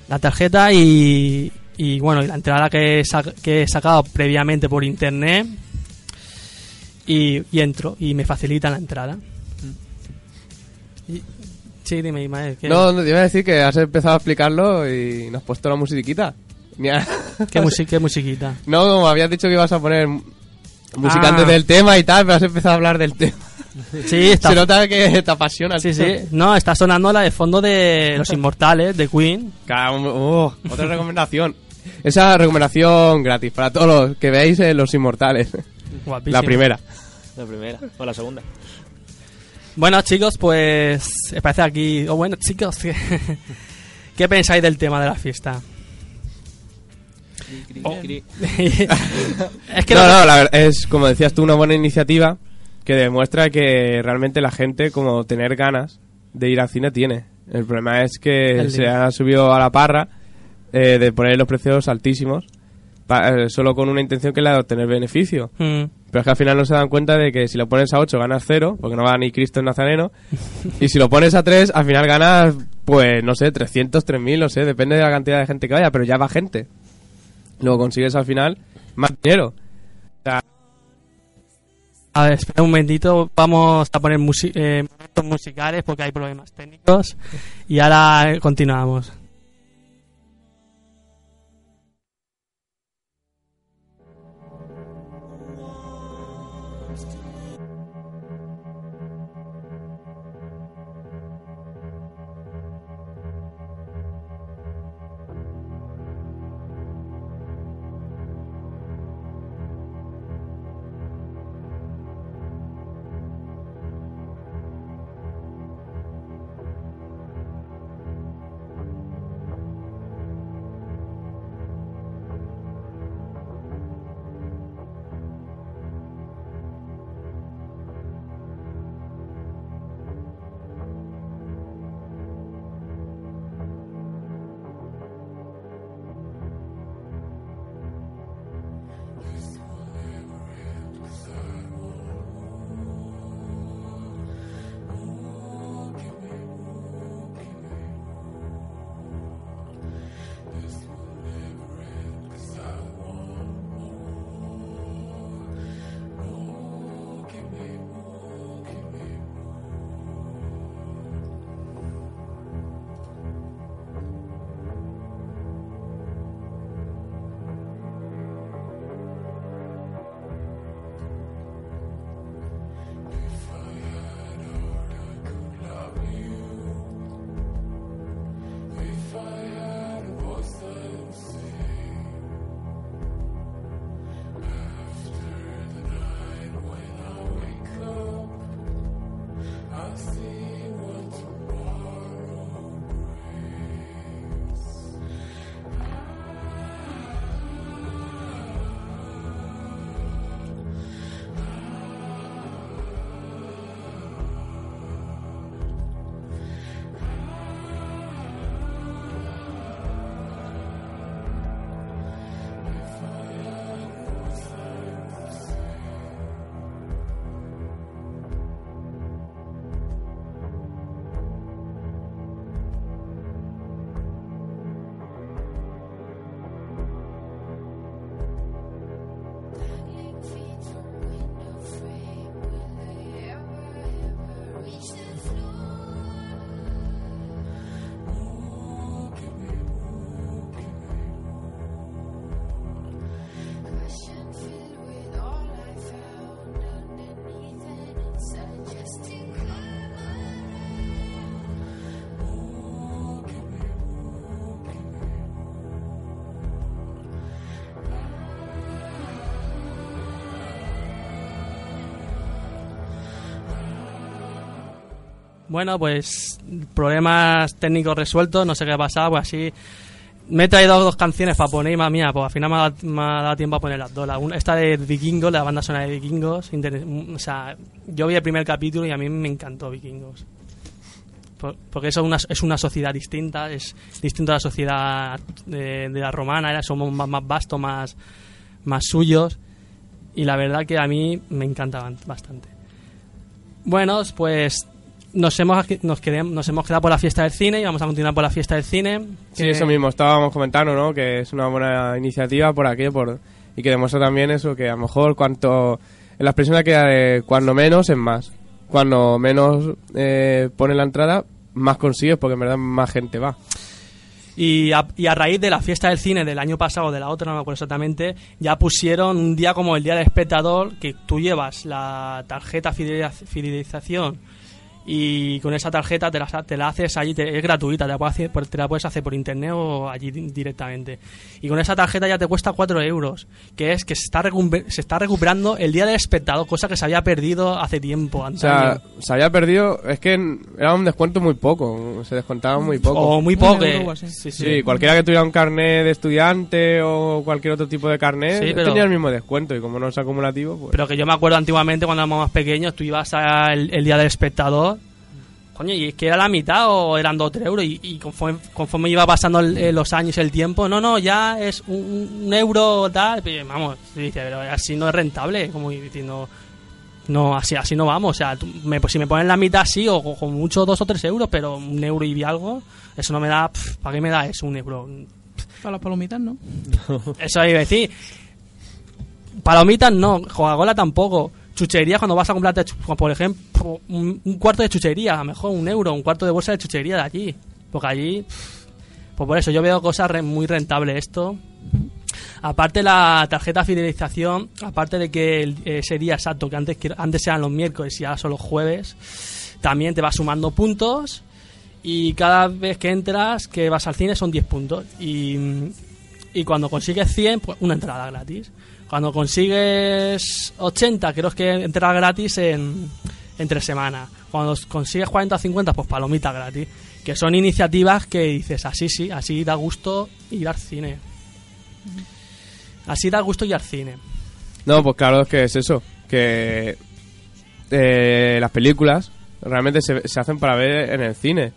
Speaker 1: La tarjeta y, y bueno, y la entrada que he, sac- que he sacado previamente por internet y, y entro y me facilitan la entrada. Y- sí, dime, Ismael. ¿qué,
Speaker 3: no, no, te iba a decir que has empezado a explicarlo y nos has puesto la musiquita. Mira.
Speaker 1: ¿qué, musi- qué musiquita?
Speaker 3: No, como habías dicho que ibas a poner m- música
Speaker 1: Ah.
Speaker 3: antes del tema y tal, pero has empezado a hablar del tema.
Speaker 1: Sí, está,
Speaker 3: Se nota que te apasiona.
Speaker 1: sí, sí. No, está sonando la de fondo de Los Inmortales, de Queen.
Speaker 3: Oh, otra recomendación. Esa recomendación gratis para todos los que veáis eh, Los Inmortales.
Speaker 1: Guapísimo.
Speaker 3: La primera.
Speaker 5: La primera. O la segunda.
Speaker 1: Bueno, chicos, pues parece aquí. O bueno, chicos, ¿qué, qué pensáis del tema de la fiesta? Oh. es que
Speaker 3: no,
Speaker 1: no-
Speaker 3: la verdad, es como decías tú, una buena iniciativa que demuestra que realmente la gente, como tener ganas de ir al cine, tiene. El problema es que
Speaker 1: El
Speaker 3: se ha subido a la parra eh, de poner los precios altísimos pa- eh, solo con una intención que es la de obtener beneficio.
Speaker 1: Mm,
Speaker 3: Pero es que al final no se dan cuenta de que si lo pones a 8 ganas 0, porque no va ni Cristo en Nazareno. y si lo pones a 3, al final ganas, pues no sé, 300, 3000, no sé, depende de la cantidad de gente que vaya, pero ya va gente. Luego consigues al final más dinero.
Speaker 1: A ver, espera un momentito. Vamos a poner eh, musicales porque hay problemas técnicos. Y ahora continuamos. Bueno, pues problemas técnicos resueltos, no sé qué ha pasado, pues así... Me he traído dos canciones para poner, más mía, pues al final me ha, me ha dado tiempo a poner las dos. La esta de Vikingos, la banda sonora de Vikingos. o sea, yo vi el primer capítulo y a mí me encantó Vikingos. Por- porque eso es una, es una sociedad distinta, es distinto a la sociedad de, de la romana, era, somos más, más vastos, más, más suyos. Y la verdad que a mí me encantaban bastante. Bueno, pues nos hemos, nos, quedem- nos hemos quedado por la fiesta del cine y vamos a continuar por la fiesta del cine.
Speaker 3: Sí, eso mismo, estábamos comentando, ¿no? Que es una buena iniciativa por aquí, por y que demuestra también eso, que a lo mejor cuanto... En la expresión que de cuando menos es más. Cuando menos eh, pone la entrada, más consigues porque en verdad más gente va.
Speaker 1: Y a, y a raíz de la fiesta del cine del año pasado, o de la otra, no me acuerdo exactamente, ya pusieron un día como el Día del Espectador, que tú llevas la tarjeta fideliz- fidelización y con esa tarjeta te la, te la haces allí, te- es gratuita, te la, puedes hacer, por- te la puedes hacer por internet o allí di- directamente. Y con esa tarjeta ya te cuesta 4 euros, que es que se está, se está recuperando el Día del Espectador, cosa que se había perdido hace tiempo.
Speaker 3: O sea, se había perdido, es que era un descuento muy poco, se descontaba muy poco.
Speaker 1: o muy poco.
Speaker 4: euro
Speaker 1: sí, sí.
Speaker 3: Sí, cualquiera que tuviera un carnet de estudiante o cualquier otro tipo de carnet
Speaker 1: Sí, pero-
Speaker 3: tenía el mismo descuento y como no es acumulativo, pues...
Speaker 1: Pero que yo me acuerdo antiguamente cuando éramos más pequeños, tú ibas al el día del espectador. Coño, y es que era la mitad o eran 2 o 3 euros. Y, y conforme, conforme iba pasando el- eh, los años y el tiempo, no, no, ya es un, un euro tal. vamos, dice, pero así no es rentable. Como diciendo, no, así, así no vamos. O sea, tú- me, pues si me ponen la mitad, sí, o con- con mucho 2 o 3 euros, pero un euro y algo, eso no me da. pf, ¿Para qué me da eso, un euro?
Speaker 4: Para las palomitas, ¿no?
Speaker 1: Eso iba a decir. Palomitas no, Coca-Cola tampoco. Chuchería cuando vas a comprarte, por ejemplo, un, un cuarto de chuchería, a lo mejor un euro, un cuarto de bolsa de chuchería de allí. Porque allí, pues por eso yo veo cosas re- muy rentables esto. Aparte la tarjeta fidelización, aparte de que el- ese día exacto, que antes, que antes eran los miércoles y ahora son los jueves, también te va sumando puntos y cada vez que entras, que vas al cine, son 10 puntos. Y, y cuando consigues 100, pues una entrada gratis. Cuando consigues 80, creo que entrada gratis en, en tres semanas. Cuando consigues 40 o 50, pues palomita gratis. Que son iniciativas que dices, así sí, así da gusto ir al cine. Así da gusto ir al cine.
Speaker 3: No, pues claro, es que es eso. Que eh, las películas realmente se, se hacen para ver en el cine.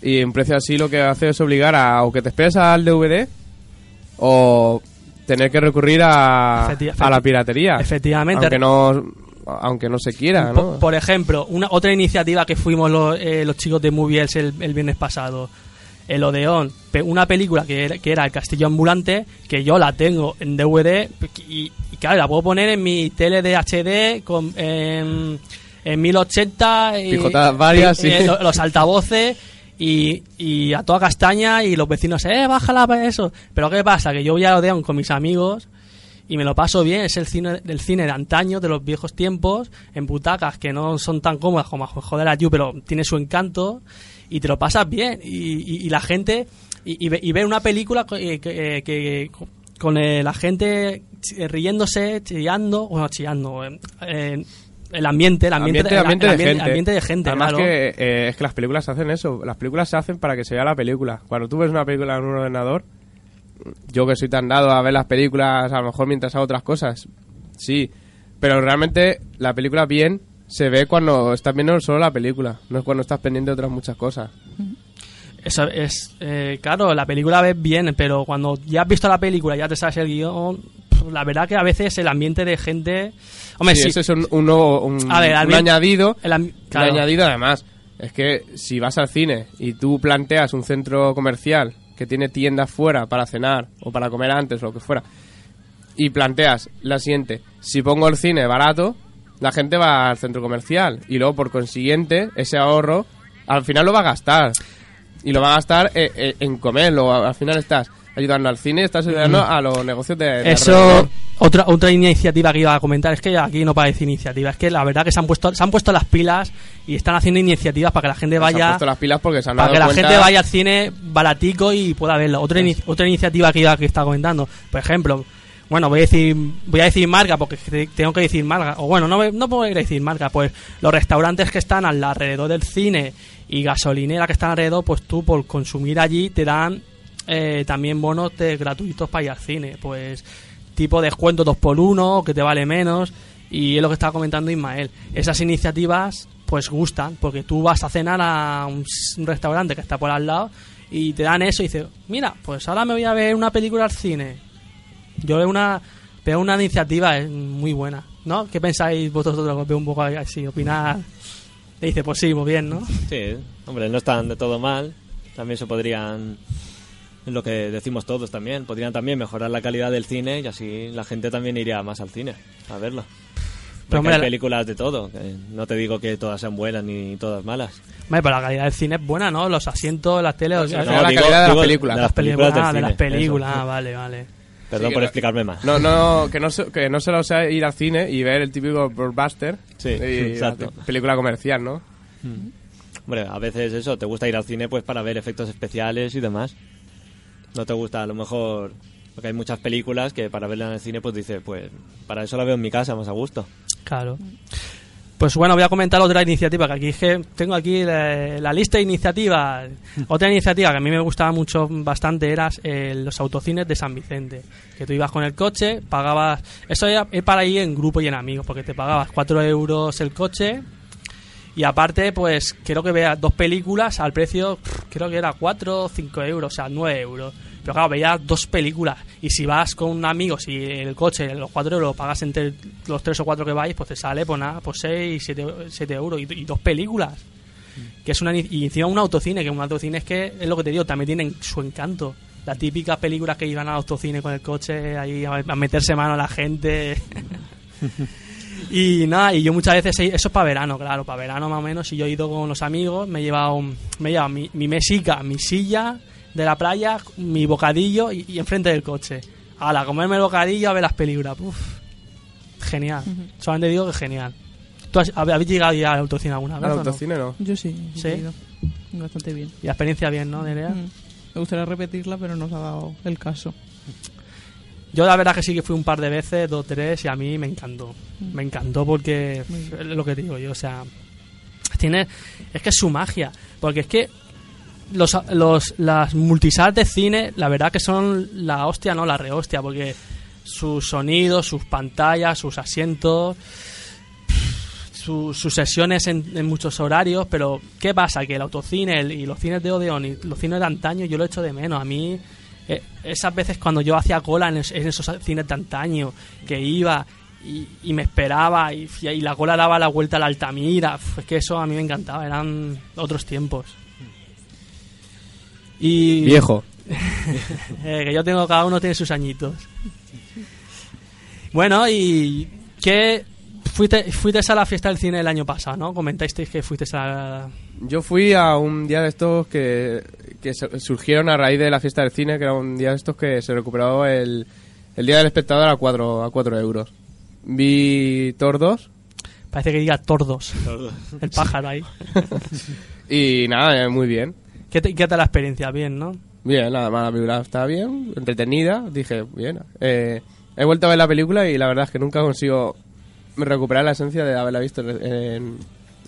Speaker 3: Y un precio así lo que hace es obligar a o que te esperes al DVD o tener que recurrir a, a la piratería.
Speaker 1: Efectivamente.
Speaker 3: Aunque no, aunque no se quiera, ¿no?
Speaker 1: Por, ejemplo, una otra iniciativa que fuimos los, eh, los chicos de Movies el, el viernes pasado, el Odeón, pe- una película que era, que era El Castillo Ambulante, que yo la tengo en DVD y, y claro, la puedo poner en mi tele de HD con, en, en 1080 y-
Speaker 3: Pijotadas varias,
Speaker 1: y-
Speaker 3: sí.
Speaker 1: eh, lo- los altavoces y, y a toda castaña y los vecinos, eh, bájala para eso. Pero ¿qué pasa? Que yo voy a Odeón con mis amigos y me lo paso bien. Es el cine del cine de antaño, de los viejos tiempos, en butacas que no son tan cómodas como joder a You, pero tiene su encanto y te lo pasas bien. Y, y- y la gente, y, y, ve- y ver una película eh, que, eh, que- con eh, la gente riéndose, chillando, bueno, chillando, eh, el ambiente, el ambiente,
Speaker 3: ambiente,
Speaker 1: el-
Speaker 3: ambiente
Speaker 1: el
Speaker 3: de gente.
Speaker 1: ambiente de gente,
Speaker 3: Además
Speaker 1: claro.
Speaker 3: que eh, es que las películas hacen eso. Las películas se hacen para que se vea la película. Cuando tú ves una película en un ordenador, yo que soy tan dado a ver las películas a lo mejor mientras hago otras cosas, sí. Pero realmente la película bien se ve cuando estás viendo solo la película, no es cuando estás pendiente de otras muchas cosas.
Speaker 1: Eso es, eh, claro, la película ves bien, pero cuando ya has visto la película, ya te sabes el guion, la verdad que a veces el ambiente de gente... Hombre,
Speaker 3: Sí,
Speaker 1: sí,
Speaker 3: ese es un, un nuevo- un-
Speaker 1: A ver,
Speaker 3: un
Speaker 1: ambiente-
Speaker 3: añadido.
Speaker 1: el
Speaker 3: Un
Speaker 1: claro.
Speaker 3: añadido además. Es que si vas al cine y tú planteas un centro comercial que tiene tiendas fuera para cenar o para comer antes o lo que fuera, y planteas la siguiente, si pongo el cine barato, la gente va al centro comercial y luego por consiguiente ese ahorro al final lo va a gastar. Y lo va a gastar eh, eh, en comer, luego al final estás ayudando al cine, estás ayudando a los negocios de... de
Speaker 1: Eso, otra otra iniciativa que iba a comentar, es que aquí no parece iniciativa, es que la verdad que se han puesto se han puesto las pilas y están haciendo iniciativas para que la gente
Speaker 3: Se han
Speaker 1: vaya...
Speaker 3: puesto las pilas porque se han
Speaker 1: para
Speaker 3: dado
Speaker 1: que la gente vaya al cine baratico y pueda verlo. Otra, otra iniciativa que iba que estaba comentando, por ejemplo, bueno, voy a decir voy a decir marca porque te- tengo que decir marca. O bueno, no, no puedo decir marca, pues los restaurantes que están al- alrededor del cine y gasolinera que están alrededor, pues tú por consumir allí te dan eh, también bonos de gratuitos para ir al cine. Pues tipo descuento 2x1, que te vale menos. Y es lo que estaba comentando Ismael. Esas iniciativas pues gustan, porque tú vas a cenar a un, restaurante que está por al lado y te dan eso y dices, mira, pues ahora me voy a ver una película al cine. Yo veo una, veo una iniciativa muy buena, ¿no? ¿Qué pensáis vosotros? Veo un poco así, opinar. Dice, pues sí, muy bien, ¿no?
Speaker 5: Sí, hombre, no están de todo mal. También se podrían, lo que decimos todos también, podrían también mejorar la calidad del cine y así la gente también iría más al cine a verlo.
Speaker 1: Pero,
Speaker 5: Porque
Speaker 1: hombre,
Speaker 5: hay
Speaker 1: la-
Speaker 5: películas de todo, no te digo que todas sean buenas ni todas malas.
Speaker 1: Hombre, pero la calidad del cine es buena, ¿no? Los asientos, las teles, o sea,
Speaker 3: no, la calidad de las películas.
Speaker 5: de
Speaker 1: las
Speaker 5: las películas del
Speaker 1: ah, de
Speaker 5: cine,
Speaker 1: las películas,
Speaker 5: eso.
Speaker 1: ah, vale, vale.
Speaker 5: Perdón
Speaker 3: Sí,
Speaker 5: por explicarme más.
Speaker 3: No, no, que no, se, que no se lo sea ir al cine y ver el típico blockbuster.
Speaker 5: Sí,
Speaker 3: y
Speaker 5: exacto.
Speaker 3: la película comercial, ¿no?
Speaker 5: Hombre, a veces eso, te gusta ir al cine pues para ver efectos especiales y demás. No te gusta, a lo mejor, porque hay muchas películas que para verla en el cine pues dices, pues para eso la veo en mi casa más a gusto.
Speaker 1: Claro. Pues bueno, voy a comentar otra iniciativa, que aquí es que tengo aquí la, la lista de iniciativas. Otra iniciativa que a mí me gustaba mucho bastante era eh, los autocines de San Vicente. Que tú ibas con el coche, pagabas... Eso era, es para ir en grupo y en amigos, porque te pagabas 4 euros el coche y aparte, pues creo que veas dos películas al precio, creo que era 4 o 5 euros, o sea, 9 euros. Pero claro, veías dos películas. Y si vas con un amigo, si el coche, los 4 euros, lo pagas entre los 3 o 4 que vais, pues te sale, pues nada, pues 6, 7, euros. Y, y dos películas. Que es una, y encima un autocine, que un autocine es que, es lo que te digo, también tienen su encanto. Las típicas películas que iban al autocine con el coche, ahí a meterse mano a la gente. Y nada, y yo muchas veces, he- eso es para verano, claro, para verano más o menos, si yo he ido con los amigos, me he llevado, me he llevado mi, mi mesica, mi silla de la playa, mi bocadillo y, y enfrente del coche. A comerme el bocadillo, a ver las películas. Uf, genial. Solamente digo que genial. ¿Tú has- hab- habéis llegado ya al autocine alguna vez?
Speaker 3: Al
Speaker 1: o no?
Speaker 3: autocine no.
Speaker 4: Yo sí,
Speaker 1: ¿Sí?
Speaker 4: he ido. Bastante bien.
Speaker 1: Y la experiencia bien, ¿no, Nerea?
Speaker 4: Mm. Me gustaría repetirla, pero no se ha dado el caso.
Speaker 1: Yo la verdad que sí que fui un par de veces, dos, tres, y a mí me encantó. Me encantó porque es lo que digo yo, o sea, tiene es que es su magia, porque es que los, los las multisals de cine, la verdad que son la hostia, no la rehostia, porque sus sonidos, sus pantallas, sus asientos, su- sus sesiones en, en muchos horarios, pero ¿qué pasa? Que el autocine el- y los cines de Odeon y los cines de antaño yo lo echo de menos. A mí, eh, esas veces cuando yo hacía cola en, es- en esos cines de antaño, que iba y, y me esperaba y, y la cola daba la vuelta a la Altamira, es que eso a mí me encantaba, eran otros tiempos. Y
Speaker 3: Viejo.
Speaker 1: eh, que yo tengo, cada uno tiene sus añitos. Bueno, y ¿qué fuiste, fuiste a la fiesta del cine el año pasado, ¿no? Comentasteis que fuiste a la...
Speaker 3: Yo fui a un día de estos que, que su- surgieron a raíz de la fiesta del cine, que era un día de estos que se recuperó el, el día del espectador a 4 a cuatro euros. Vi 2
Speaker 1: Parece que diga tordos, el pájaro ahí.
Speaker 3: y nada, eh, muy bien.
Speaker 1: ¿Qué, te- qué tal la experiencia? Bien, ¿no?
Speaker 3: Bien, nada más, la película está bien, entretenida, dije, bien. Eh, he vuelto a ver la película y la verdad es que nunca consigo recuperar la esencia de haberla visto en,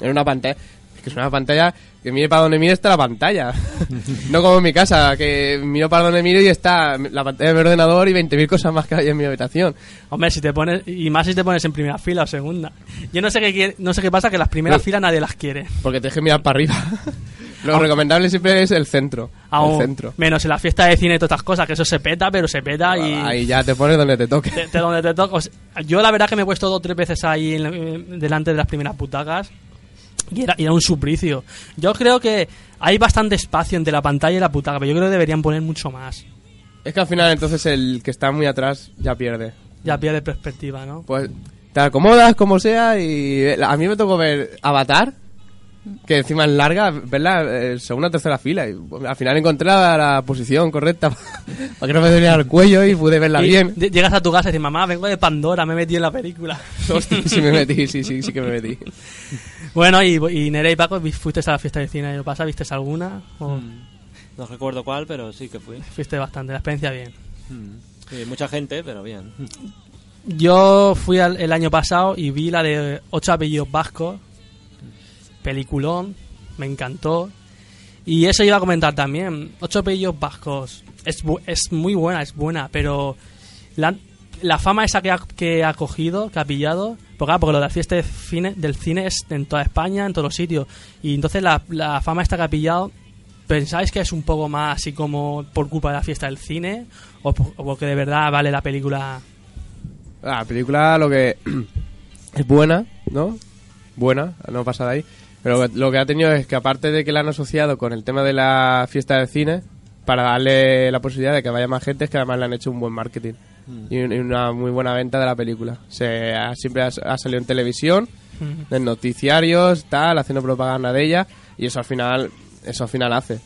Speaker 3: en- una pantalla. Es que es una pantalla que mire para donde mire está la pantalla. no como en mi casa, que miro para donde miro y está la pantalla de mi ordenador y 20.000 cosas más que hay en mi habitación.
Speaker 1: Hombre, si te pones... Y más si te pones en primera fila o segunda. Yo no sé qué, no sé qué pasa, que las primeras
Speaker 3: Pero-
Speaker 1: filas nadie las quiere.
Speaker 3: Porque te deje mirar para arriba. Lo recomendable siempre es el centro.
Speaker 1: Aún-
Speaker 3: el centro.
Speaker 1: Menos en la fiesta de cine y todas estas cosas, que eso se peta, pero se peta y...
Speaker 3: Ahí ya te pones donde te toque.
Speaker 1: de, de donde te toca. o sea, yo la verdad que me he puesto dos o tres veces ahí en eh, delante de las primeras butacas y era, y era un suplicio. Yo creo que hay bastante espacio entre la pantalla y la butaca, pero yo creo que deberían poner mucho más.
Speaker 3: Es que al final entonces el que está muy atrás ya pierde.
Speaker 1: Ya pierde perspectiva, ¿no?
Speaker 3: Pues te acomodas como sea y a mí me tocó ver Avatar, que encima es larga, verla en segunda o tercera fila. Y pues, al final encontré la, la posición correcta para que no me doliera el cuello y pude verla
Speaker 1: Y
Speaker 3: bien.
Speaker 1: ll- Llegas a tu casa y dices, mamá, vengo de Pandora, me he metido en la película.
Speaker 3: Hostia, sí me metí, sí, sí, sí que me metí.
Speaker 1: bueno, y, y Nerea y Paco, ¿vi- ¿fuiste a la fiesta de cine el año pasado? ¿Viste alguna? ¿O
Speaker 5: No recuerdo cuál, pero sí que fui.
Speaker 1: fuiste bastante? La experiencia bien.
Speaker 5: Sí, mucha gente, pero bien.
Speaker 1: Yo fui al- el año pasado y vi la de Ocho apellidos vascos. Peliculón. Me encantó. Y eso iba a comentar también. Ocho apellidos vascos. Es, es muy buena, es buena, pero la, la fama esa que ha, que ha cogido, que ha pillado, porque, claro, porque lo de la fiesta de cine, del cine es en toda España, en todos los sitios. Y entonces la, la fama esta que ha pillado, ¿pensáis que es un poco más así como por culpa de la fiesta del cine? ¿O, o porque de verdad vale la película
Speaker 3: La película lo que es buena, ¿no? Buena, no pasa de ahí. Pero lo que ha tenido es que aparte de que la han asociado con el tema de la fiesta de cine, para darle la posibilidad de que vaya más gente, es que además le han hecho un buen marketing y, un- y una muy buena venta de la película. Se ha- siempre ha, ha salido en televisión, en noticiarios, tal, haciendo propaganda de ella y eso al final, eso al final hace.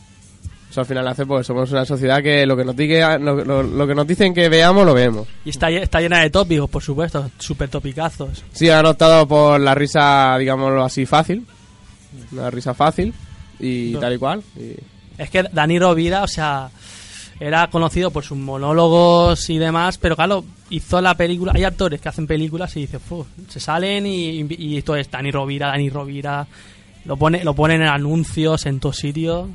Speaker 3: Eso al final hace porque somos una sociedad que lo que nos diga, lo, lo- lo que nos dicen que veamos lo vemos.
Speaker 1: Y está, está llena de tópicos, por supuesto, súper topicazos.
Speaker 3: Sí, han optado por la risa, digámoslo así, fácil. Una risa fácil y
Speaker 1: No.
Speaker 3: tal y cual. y-
Speaker 1: Es que Dani Rovira, o sea, era conocido por sus monólogos y demás, pero claro, hizo la película. Hay actores que hacen películas y dices, "Fu", se salen y, y esto es Dani Rovira, Dani Rovira. Lo, pone, lo ponen en anuncios, en todos sitios.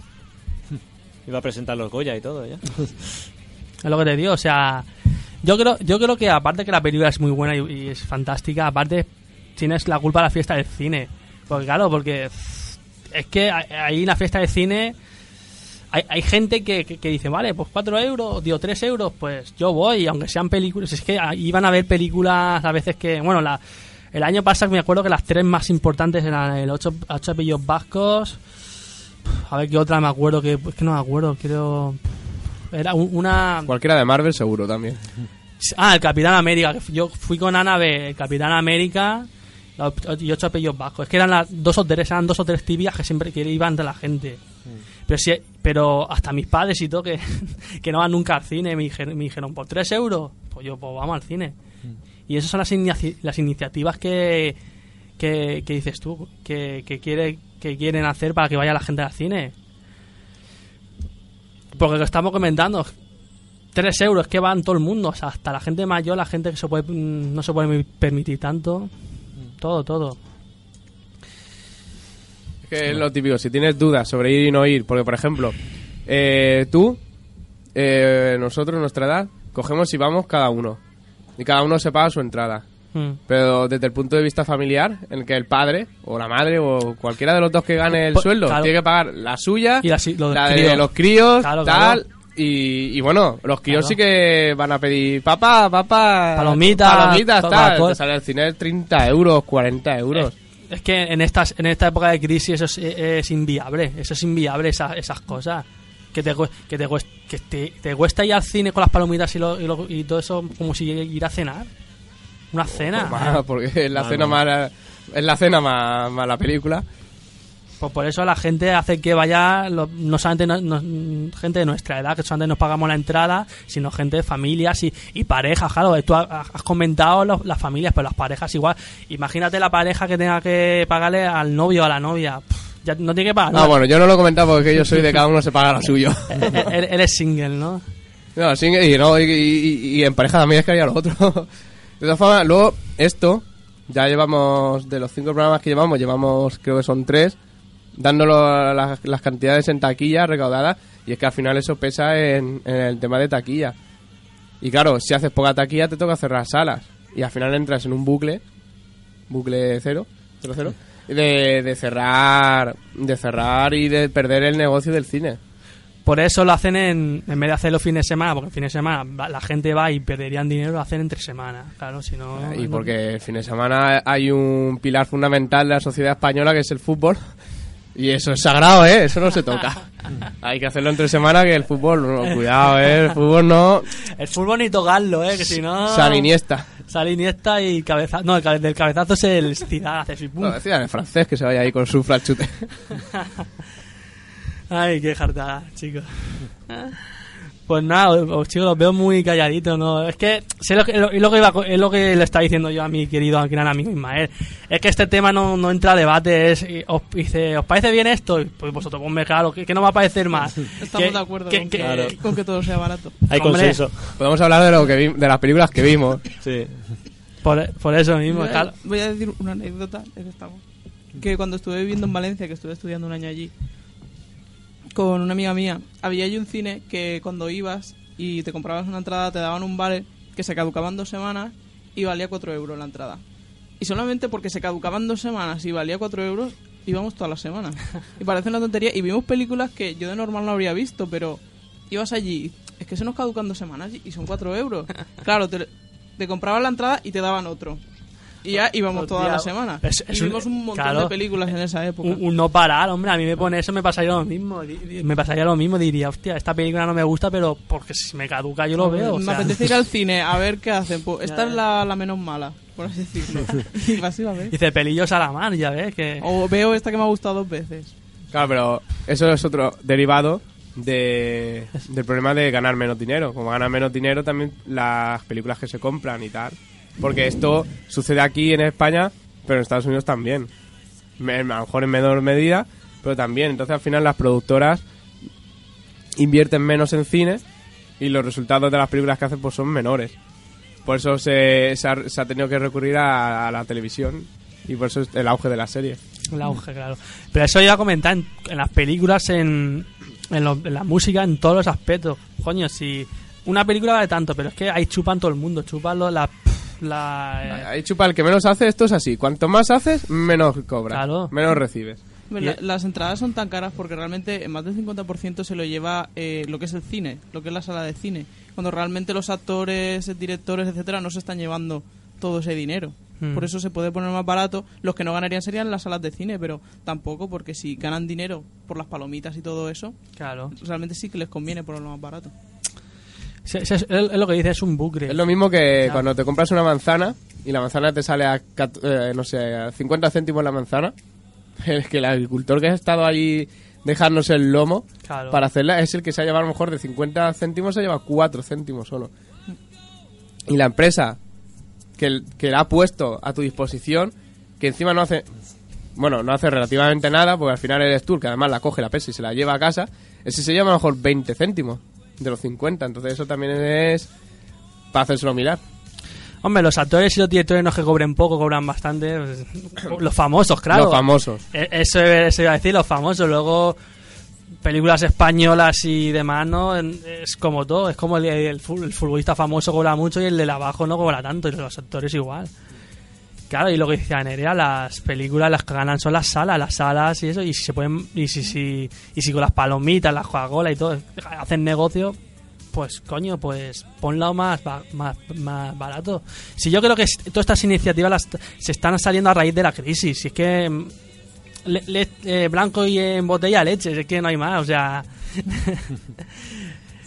Speaker 5: Iba a presentar los Goya y todo, ya.
Speaker 1: Es lo que te digo, o sea, yo creo, yo creo que aparte que la película es muy buena y, y es fantástica, aparte tienes la culpa de la fiesta del cine. Porque claro, porque es que ahí en la fiesta de cine hay, hay gente que, que, que dice, vale, pues 4 euros, digo 3 euros, pues yo voy, aunque sean películas. Es que iban a ver películas a veces que, bueno, la, el año pasado me acuerdo que las tres más importantes eran el 8, ocho apellidos vascos. A ver qué otra me acuerdo, que es que no me acuerdo, creo. Era un- una.
Speaker 3: Cualquiera de Marvel seguro también.
Speaker 1: Ah, el Capitán América. Yo fui con Ana a ver el Capitán América y ocho apellidos vascos. Es que eran las dos o tres, eran dos o tres tibias que siempre que iban de la gente. Pero sí, pero hasta mis padres y todo que, que no van nunca al cine me dijeron, me dijeron por tres euros, pues yo pues vamos al cine. Y esas son las, inici- las iniciativas que, que, que dices tú, que, que, quiere, que quieren hacer para que vaya la gente al cine. Porque lo estamos comentando, 3 euros que van todo el mundo, o sea, hasta la gente mayor, la gente que se puede, mm, no se puede permitir tanto, todo, todo.
Speaker 3: Es que es lo típico, si tienes dudas sobre ir y no ir, porque por ejemplo, eh, tú, eh, nosotros, nuestra edad, cogemos y vamos cada uno. Y cada uno se paga su entrada.
Speaker 1: Mm.
Speaker 3: Pero desde el punto de vista familiar, en el que el padre o la madre o cualquiera de los dos que gane el
Speaker 1: Pues,
Speaker 3: sueldo
Speaker 1: claro.
Speaker 3: tiene que pagar la suya,
Speaker 1: Y la si- lo
Speaker 3: la de los críos,
Speaker 1: Claro,
Speaker 3: tal.
Speaker 1: claro.
Speaker 3: Y, y bueno, los críos
Speaker 1: Claro.
Speaker 3: sí que van a pedir papá, papá,
Speaker 1: Palomitas,
Speaker 3: palomitas, tal. Te sale el cine 30 euros, 40 euros.
Speaker 1: Es que en estas en esta época de crisis eso es, es inviable, eso es inviable, esas, esas cosas. Que te, que, te, que te, te cuesta ir al cine con las palomitas y, lo- y, lo- y todo eso como si ir a cenar. Una cena.
Speaker 3: Ma- porque es la
Speaker 5: Ah,
Speaker 3: cena
Speaker 5: no.
Speaker 3: más es la cena más, más la película
Speaker 1: Pues por eso la gente hace que vaya, lo- no solamente no- no- gente de nuestra edad, que solamente nos pagamos la entrada, sino gente de familias y, y parejas, claro. Tú ha- has comentado los- las familias, pero las parejas igual. Imagínate la pareja que tenga que pagarle al novio o a la novia. Pff, ya no tiene que pagar.
Speaker 3: ah
Speaker 1: ¿no?
Speaker 3: bueno yo no lo he comentado porque yo soy de cada uno se paga lo suyo
Speaker 1: Él, él es single, ¿no?
Speaker 3: no, sí, y, no, y, y- y en pareja también es que haría lo otro de todas formas luego esto ya llevamos de los cinco programas que llevamos llevamos creo que son tres dándolo las, las cantidades en taquilla recaudadas y es que al final eso pesa en, en el tema de taquilla y claro si haces poca taquilla te toca cerrar salas y al final entras en un bucle bucle cero, cero, cero, de, de cerrar, de cerrar y de perder el negocio del cine.
Speaker 1: Por eso lo hacen en, en vez de hacerlo fin de semana, porque el fin de semana la gente va y perderían dinero, lo hacen entre semana. Claro, si no.
Speaker 3: y
Speaker 1: no-
Speaker 3: porque el fin de semana hay un pilar fundamental de la sociedad española que es el fútbol. Y eso es sagrado, ¿eh? Eso no se toca. hay que hacerlo entre semana que el fútbol, no, cuidado, ¿eh? El fútbol no.
Speaker 1: El fútbol ni tocarlo, ¿eh? Que si no.
Speaker 3: San Iniesta.
Speaker 1: Sale Iniesta y cabezazo. No, el cabe- del cabezazo es el Zidane, hace así.
Speaker 3: No, decían en francés que se vaya ahí con su flachute.
Speaker 1: Ay, qué jartada, chicos. Pues nada, os- os, chicos, los veo muy calladitos, ¿no? Es que sé lo que, lo- es, lo que iba es lo que le está diciendo yo a mi querido gran amigo Ismael. Es que este tema no, no entra a debate, es, y os, dice, ¿os parece bien esto? Y Pues vosotros, ponme claro, que, que no va a parecer más.
Speaker 4: Estamos
Speaker 1: Que-
Speaker 4: de acuerdo
Speaker 1: que-
Speaker 4: con,
Speaker 1: que-
Speaker 4: que,
Speaker 5: Claro.
Speaker 4: con que todo sea barato.
Speaker 5: Hay
Speaker 1: Hombre.
Speaker 5: consenso.
Speaker 3: Podemos hablar de, lo que vi- de las películas que vimos.
Speaker 5: Sí.
Speaker 1: por, por eso mismo,
Speaker 4: Voy a-
Speaker 1: claro.
Speaker 4: Voy a decir una anécdota, ya que estamos. Que cuando estuve viviendo en Valencia, que estuve estudiando un año allí, con una amiga mía, había allí un cine que cuando ibas y te comprabas una entrada te daban un vale que se caducaba en dos semanas y valía 4 euros la entrada. Y solamente porque se caducaban dos semanas y valía 4 euros, íbamos todas las semanas. Y parece una tontería. Y vimos películas que yo de normal no habría visto, pero ibas allí, es que se nos caducan dos semanas y son 4 euros. Claro, te, compraban la entrada y te daban otro. Y ya íbamos toda la semana.
Speaker 1: es- es
Speaker 4: y vimos
Speaker 1: un-
Speaker 4: un montón
Speaker 1: claro.
Speaker 4: de películas en esa época.
Speaker 1: Un, un no parar, hombre, a mí me pone eso, me pasaría lo mismo. Me pasaría lo mismo, diría, hostia, esta película no me gusta, pero porque si me caduca yo lo veo. o
Speaker 4: Me apetece ir al cine a ver qué hacen. Pues esta es la, la menos mala, por así decirlo. y vas y la ves.
Speaker 1: Dice pelillos a la mano, ya ves que...
Speaker 4: O veo esta que me ha gustado dos veces.
Speaker 3: Claro, pero eso es otro derivado de, del problema de ganar menos dinero. Como ganan menos dinero, también las películas que se compran y tal. Porque esto sucede aquí en España, pero en Estados Unidos también. A lo mejor en menor medida, pero también. Entonces al final las productoras invierten menos en cine y los resultados de las películas que hacen pues son menores. Por eso se, se ha, se ha tenido que recurrir a, la televisión y por eso es el auge de la serie.
Speaker 1: El auge, claro. Pero eso iba a comentar en, en las películas, en, en, lo- en la música, en todos los aspectos. Coño, si una película vale tanto, pero es que ahí chupan todo el mundo. Chupan lo- la... la eh,
Speaker 3: Ahí chupa el que menos hace, esto es así. Cuanto más haces, menos cobras.
Speaker 1: Claro.
Speaker 3: Menos recibes.
Speaker 4: La- las entradas son tan caras porque realmente en más del 50% se lo lleva eh, lo que es el cine, lo que es la sala de cine. Cuando realmente los actores, directores, etcétera, no se están llevando todo ese dinero.
Speaker 1: Hmm.
Speaker 4: Por eso se puede poner más barato. Los que no ganarían serían las salas de cine, pero tampoco porque si ganan dinero por las palomitas y todo eso,
Speaker 1: claro.
Speaker 4: realmente sí que les conviene ponerlo más barato.
Speaker 1: Sí, sí, es, es lo que dice, es un bucle.
Speaker 3: Es lo mismo que
Speaker 1: Ya.
Speaker 3: cuando te compras una manzana y la manzana te sale a, eh, no sé, a 50 céntimos la manzana. Es que el agricultor que ha estado allí dejándose el lomo
Speaker 1: Claro.
Speaker 3: para hacerla es el que se ha llevado a lo mejor de 50 céntimos, se lleva 4 céntimos solo. Y la empresa que, que la ha puesto a tu disposición, que encima no hace, bueno, no hace relativamente nada, porque al final eres tú, que además la coge, la pesa y se la lleva a casa, ese se lleva a lo mejor 20 céntimos de los 50. Entonces eso también es para hacérselo mirar.
Speaker 1: Hombre, los actores y los directores no es que cobren poco, cobran bastante. pues, los famosos, claro.
Speaker 3: Los famosos.
Speaker 1: E- Eso, eso iba a decir, los famosos. Luego, películas españolas y demás, ¿no? Es como todo. Es como el, el el futbolista famoso cobra mucho y el de abajo no cobra tanto. Y los actores igual. Claro, y lo que decía Nerea, las películas las que ganan son las salas, las salas y eso. Y si se pueden. Y si, si, y si con las palomitas, las Coca-Cola y todo hacen negocio. Pues coño, pues ponlo más, más, más barato. Si yo creo que todas estas iniciativas las, se están saliendo a raíz de la crisis. Si es que mm, le- eh, blanco y en botella leche, es que no hay más, o sea.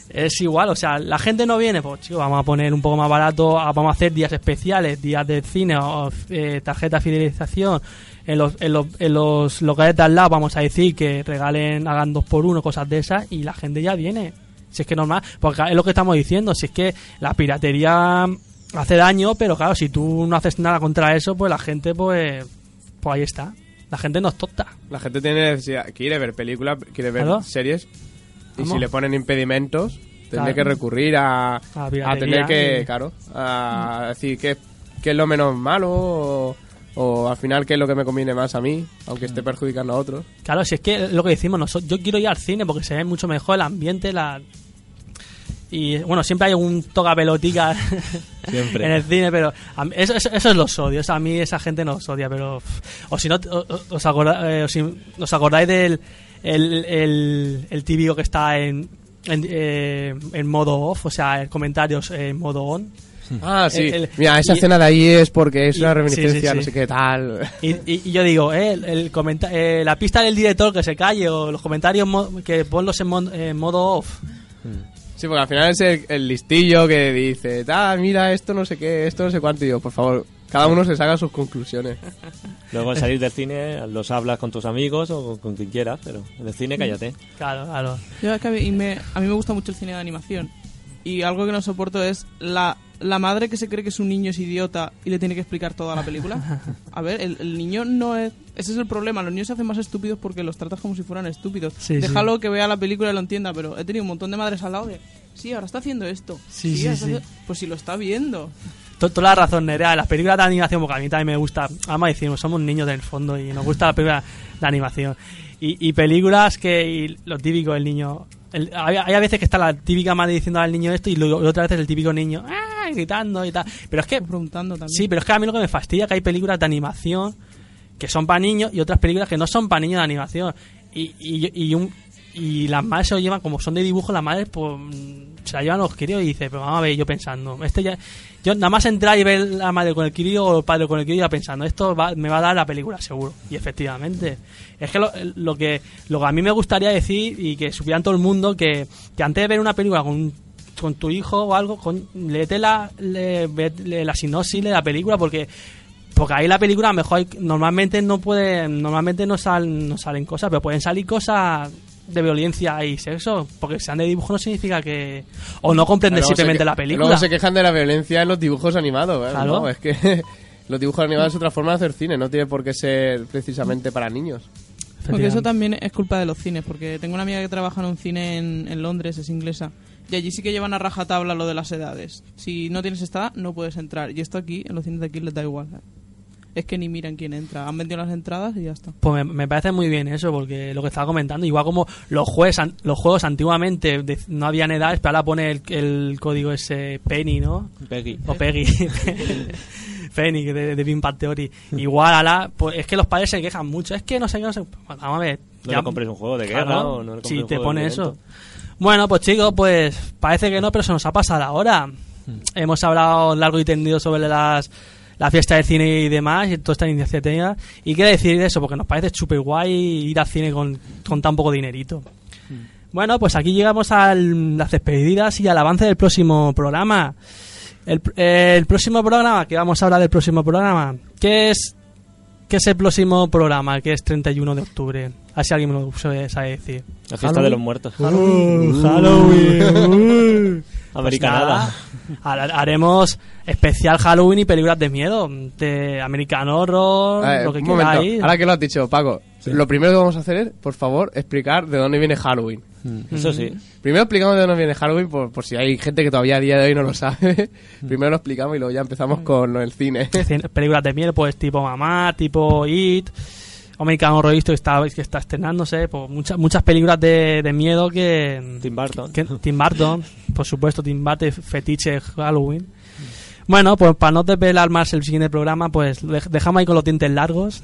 Speaker 1: es igual, o sea, la gente no viene, pues chico, vamos a poner un poco más barato, ah, vamos a hacer días especiales, días de cine o eh, tarjeta de fidelización. En los, en, los, en los locales de al lado vamos a decir que regalen, hagan dos por uno, cosas de esas, y la gente ya viene. Si es que normal, porque es lo que estamos diciendo, si es que la piratería hace daño, pero claro, si tú no haces nada contra eso, pues la gente, pues, pues ahí está. La gente nos tonta.
Speaker 3: La gente tiene necesidad, quiere ver películas, quiere ver
Speaker 1: Claro.
Speaker 3: series. Y si le ponen impedimentos,
Speaker 1: Claro.
Speaker 3: que recurrir a, a
Speaker 1: piratería
Speaker 3: tener que,
Speaker 1: y-
Speaker 3: claro, a decir qué, qué es lo menos malo o, o al final qué es lo que me conviene más a mí, aunque esté perjudicando a otros.
Speaker 1: Claro, si es que lo que decimos nosotros, yo quiero ir al cine porque se ve mucho mejor el ambiente, la y bueno, siempre hay un toca pelotica
Speaker 5: Siempre.
Speaker 1: en el cine, pero a mí- eso, eso, eso es los odios, a mí esa gente nos odia, pero o si no o- os, acorda- eh, o si- os acordáis del el, el, el típico que está en en, eh, en modo off, o sea, el comentarios en modo on.
Speaker 3: Ah, sí.
Speaker 1: El- el-
Speaker 3: Mira, esa
Speaker 1: y-
Speaker 3: escena de ahí es porque es
Speaker 1: y-
Speaker 3: una
Speaker 1: sí,
Speaker 3: reminiscencia,
Speaker 1: sí,
Speaker 3: no sé qué tal.
Speaker 1: Y, y- y yo digo, eh, el, el comenta- eh, la pista del director que se calle o los comentarios que ponlos en, mon- en modo off.
Speaker 3: Sí, porque al final es el, el listillo que dice, ah, mira, esto no sé qué, esto no sé cuánto. Y digo, por favor, Cada uno se saca sus conclusiones.
Speaker 5: Luego al salir del cine los hablas con tus amigos o con, con quien quieras, pero en el cine cállate.
Speaker 1: Claro, claro.
Speaker 4: Yo es que a mí, me, a mí me gusta mucho el cine de animación. Y algo que no soporto es la, la madre que se cree que su niño es idiota y le tiene que explicar toda la película. A ver, el, el niño no es... Ese es el problema. Los niños se hacen más estúpidos porque los tratas como si fueran estúpidos.
Speaker 1: Sí,
Speaker 4: Déjalo que vea la película y lo entienda, pero he tenido un montón de madres al lado de... Sí, ahora está haciendo esto.
Speaker 1: Sí, sí, sí.
Speaker 4: está haciendo-". Pues si lo está viendo.
Speaker 1: To- Toda la razón, Nerea. Las películas de animación, porque a mí también me gusta. Vamos a decir, somos niños del fondo y nos gusta la película de animación. Y, y películas que. y lo típico, el niño. el- hay, hay a veces que está la típica madre diciendo al niño esto y luego otras veces el típico niño ¡ah! gritando y tal. Pero es que.
Speaker 4: Preguntando también.
Speaker 1: Sí, pero es que a mí lo que me fastidia es que hay películas de animación que son para niños y otras películas que no son para niños de animación. Y, y, y, un- y las madres se lo llevan, como son de dibujo, las madres pues, se la llevan los críos y dice, pero vamos a ver, yo pensando, este ya, yo nada más entrar y ver la madre con el crío o el padre con el crío ya pensando, esto va- me va a dar la película seguro. Y efectivamente, es que lo, lo que lo que a mí me gustaría decir y que supieran todo el mundo que, que antes de ver una película con tu hijo o algo, con, léete la, le- la sinopsis de la película porque porque ahí la película mejor normalmente no puede normalmente no, sal, no salen cosas pero pueden salir cosas de violencia y sexo porque sean de dibujo no significa que o no comprenden simplemente
Speaker 3: que-
Speaker 1: la película
Speaker 3: Luego se quejan de la violencia en los dibujos animados. ¿eh?
Speaker 1: Claro.
Speaker 3: No, es que los dibujos animados es otra forma de hacer cine, no tiene por qué ser precisamente para niños.
Speaker 4: Porque eso también es culpa de los cines, porque tengo una amiga que trabaja en un cine en, en Londres, es inglesa, y allí sí que llevan a rajatabla lo de las edades. Si no tienes esta edad, no puedes entrar. Y esto aquí, en los cines de aquí, les da igual. ¿eh? Es que ni miran quién entra. Han vendido las entradas y ya está.
Speaker 1: Pues me, me parece muy bien eso, porque lo que estaba comentando, igual como los juegos, an- los juegos antiguamente de- no habían edades, pero ahora pone el, el código ese Penny, ¿no?
Speaker 5: Peggy.
Speaker 1: O Peggy. Penny, de, de Pin Pad Theory. Igual, ahora, pues es que los padres se quejan mucho. Es que no sé qué, no sé. Vamos a ver.
Speaker 5: No le compres un juego de guerra
Speaker 1: Claro,
Speaker 5: o no le compres
Speaker 1: si
Speaker 5: un
Speaker 1: te
Speaker 5: juego
Speaker 1: pone eso. Bueno, pues chicos, pues parece que no, pero se nos ha pasado ahora.
Speaker 5: Hmm.
Speaker 1: Hemos hablado largo y tendido sobre las la fiesta del cine y demás, y toda esta iniciativa. Y qué decir de eso, porque nos parece súper guay ir al cine con, con tan poco dinerito.
Speaker 5: Hmm.
Speaker 1: Bueno, pues aquí llegamos a las despedidas y al avance del próximo programa. El, el próximo programa, que vamos a hablar del próximo programa, ¿qué es, qué es el próximo programa? Que es 31 de octubre. A ver si alguien me lo sabe decir.
Speaker 5: La fiesta de los muertos.
Speaker 1: Uh, Halloween.
Speaker 5: Americanada.
Speaker 1: Pues nada, ha- haremos especial Halloween y películas de miedo. De American Horror,
Speaker 3: ver,
Speaker 1: lo que queráis.
Speaker 3: ahora que lo has dicho, Paco, lo primero que vamos a hacer es, por favor, explicar de dónde viene Halloween.
Speaker 5: Eso sí.
Speaker 3: Primero explicamos de dónde viene Halloween, por, por si hay gente que todavía a día de hoy no lo sabe. Primero lo explicamos y luego ya empezamos con el cine.
Speaker 1: Películas de miedo, pues tipo Mamá, tipo It, American Horror Story que está, que está estrenándose, pues muchas muchas películas de, de miedo que,
Speaker 5: Tim Burton.
Speaker 1: que- Tim Burton, por supuesto, Tim Burton, fetiche Halloween. Bueno, pues para no desvelar más el siguiente programa, pues dej- dejamos ahí con los dientes largos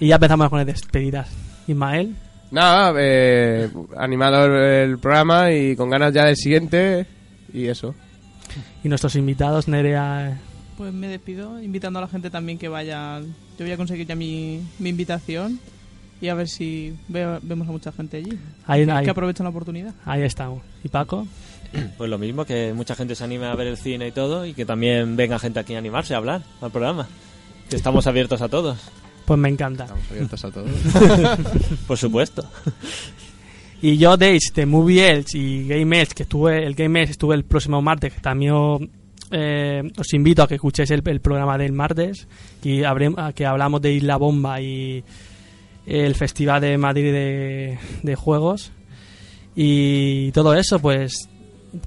Speaker 1: y ya empezamos con las despedidas. Ismael,
Speaker 3: Nada, eh, animado el, el programa y con ganas ya del siguiente y eso.
Speaker 1: y nuestros invitados, Nerea.
Speaker 4: Pues me despido, invitando a la gente también que vaya. Yo voy a conseguir ya mi, mi invitación y a ver si veo- vemos a mucha gente allí.
Speaker 1: Ahí, ahí,
Speaker 4: Que aprovechen la oportunidad.
Speaker 1: ahí estamos. ¿Y Paco?
Speaker 5: Pues lo mismo, que mucha gente se anime a ver el cine y todo, y que también venga gente aquí a animarse a hablar al programa. Que estamos abiertos a todos,
Speaker 1: Pues me encanta.
Speaker 3: Estamos abiertos a todo.
Speaker 5: por supuesto.
Speaker 1: Y yo, Dage, de Movie Elch y Game Elch, que estuve, el Game Elch estuve el próximo martes, que también eh, os invito a que escuchéis el, el programa del martes, habré- a que hablamos de Isla Bomba y el Festival de Madrid de, de Juegos. Y todo eso, pues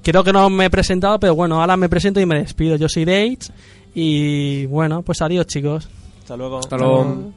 Speaker 1: creo que no me he presentado, pero bueno, ahora me presento y me despido. Yo soy Dage y bueno, pues adiós chicos.
Speaker 5: Hasta luego.
Speaker 3: Hasta luego.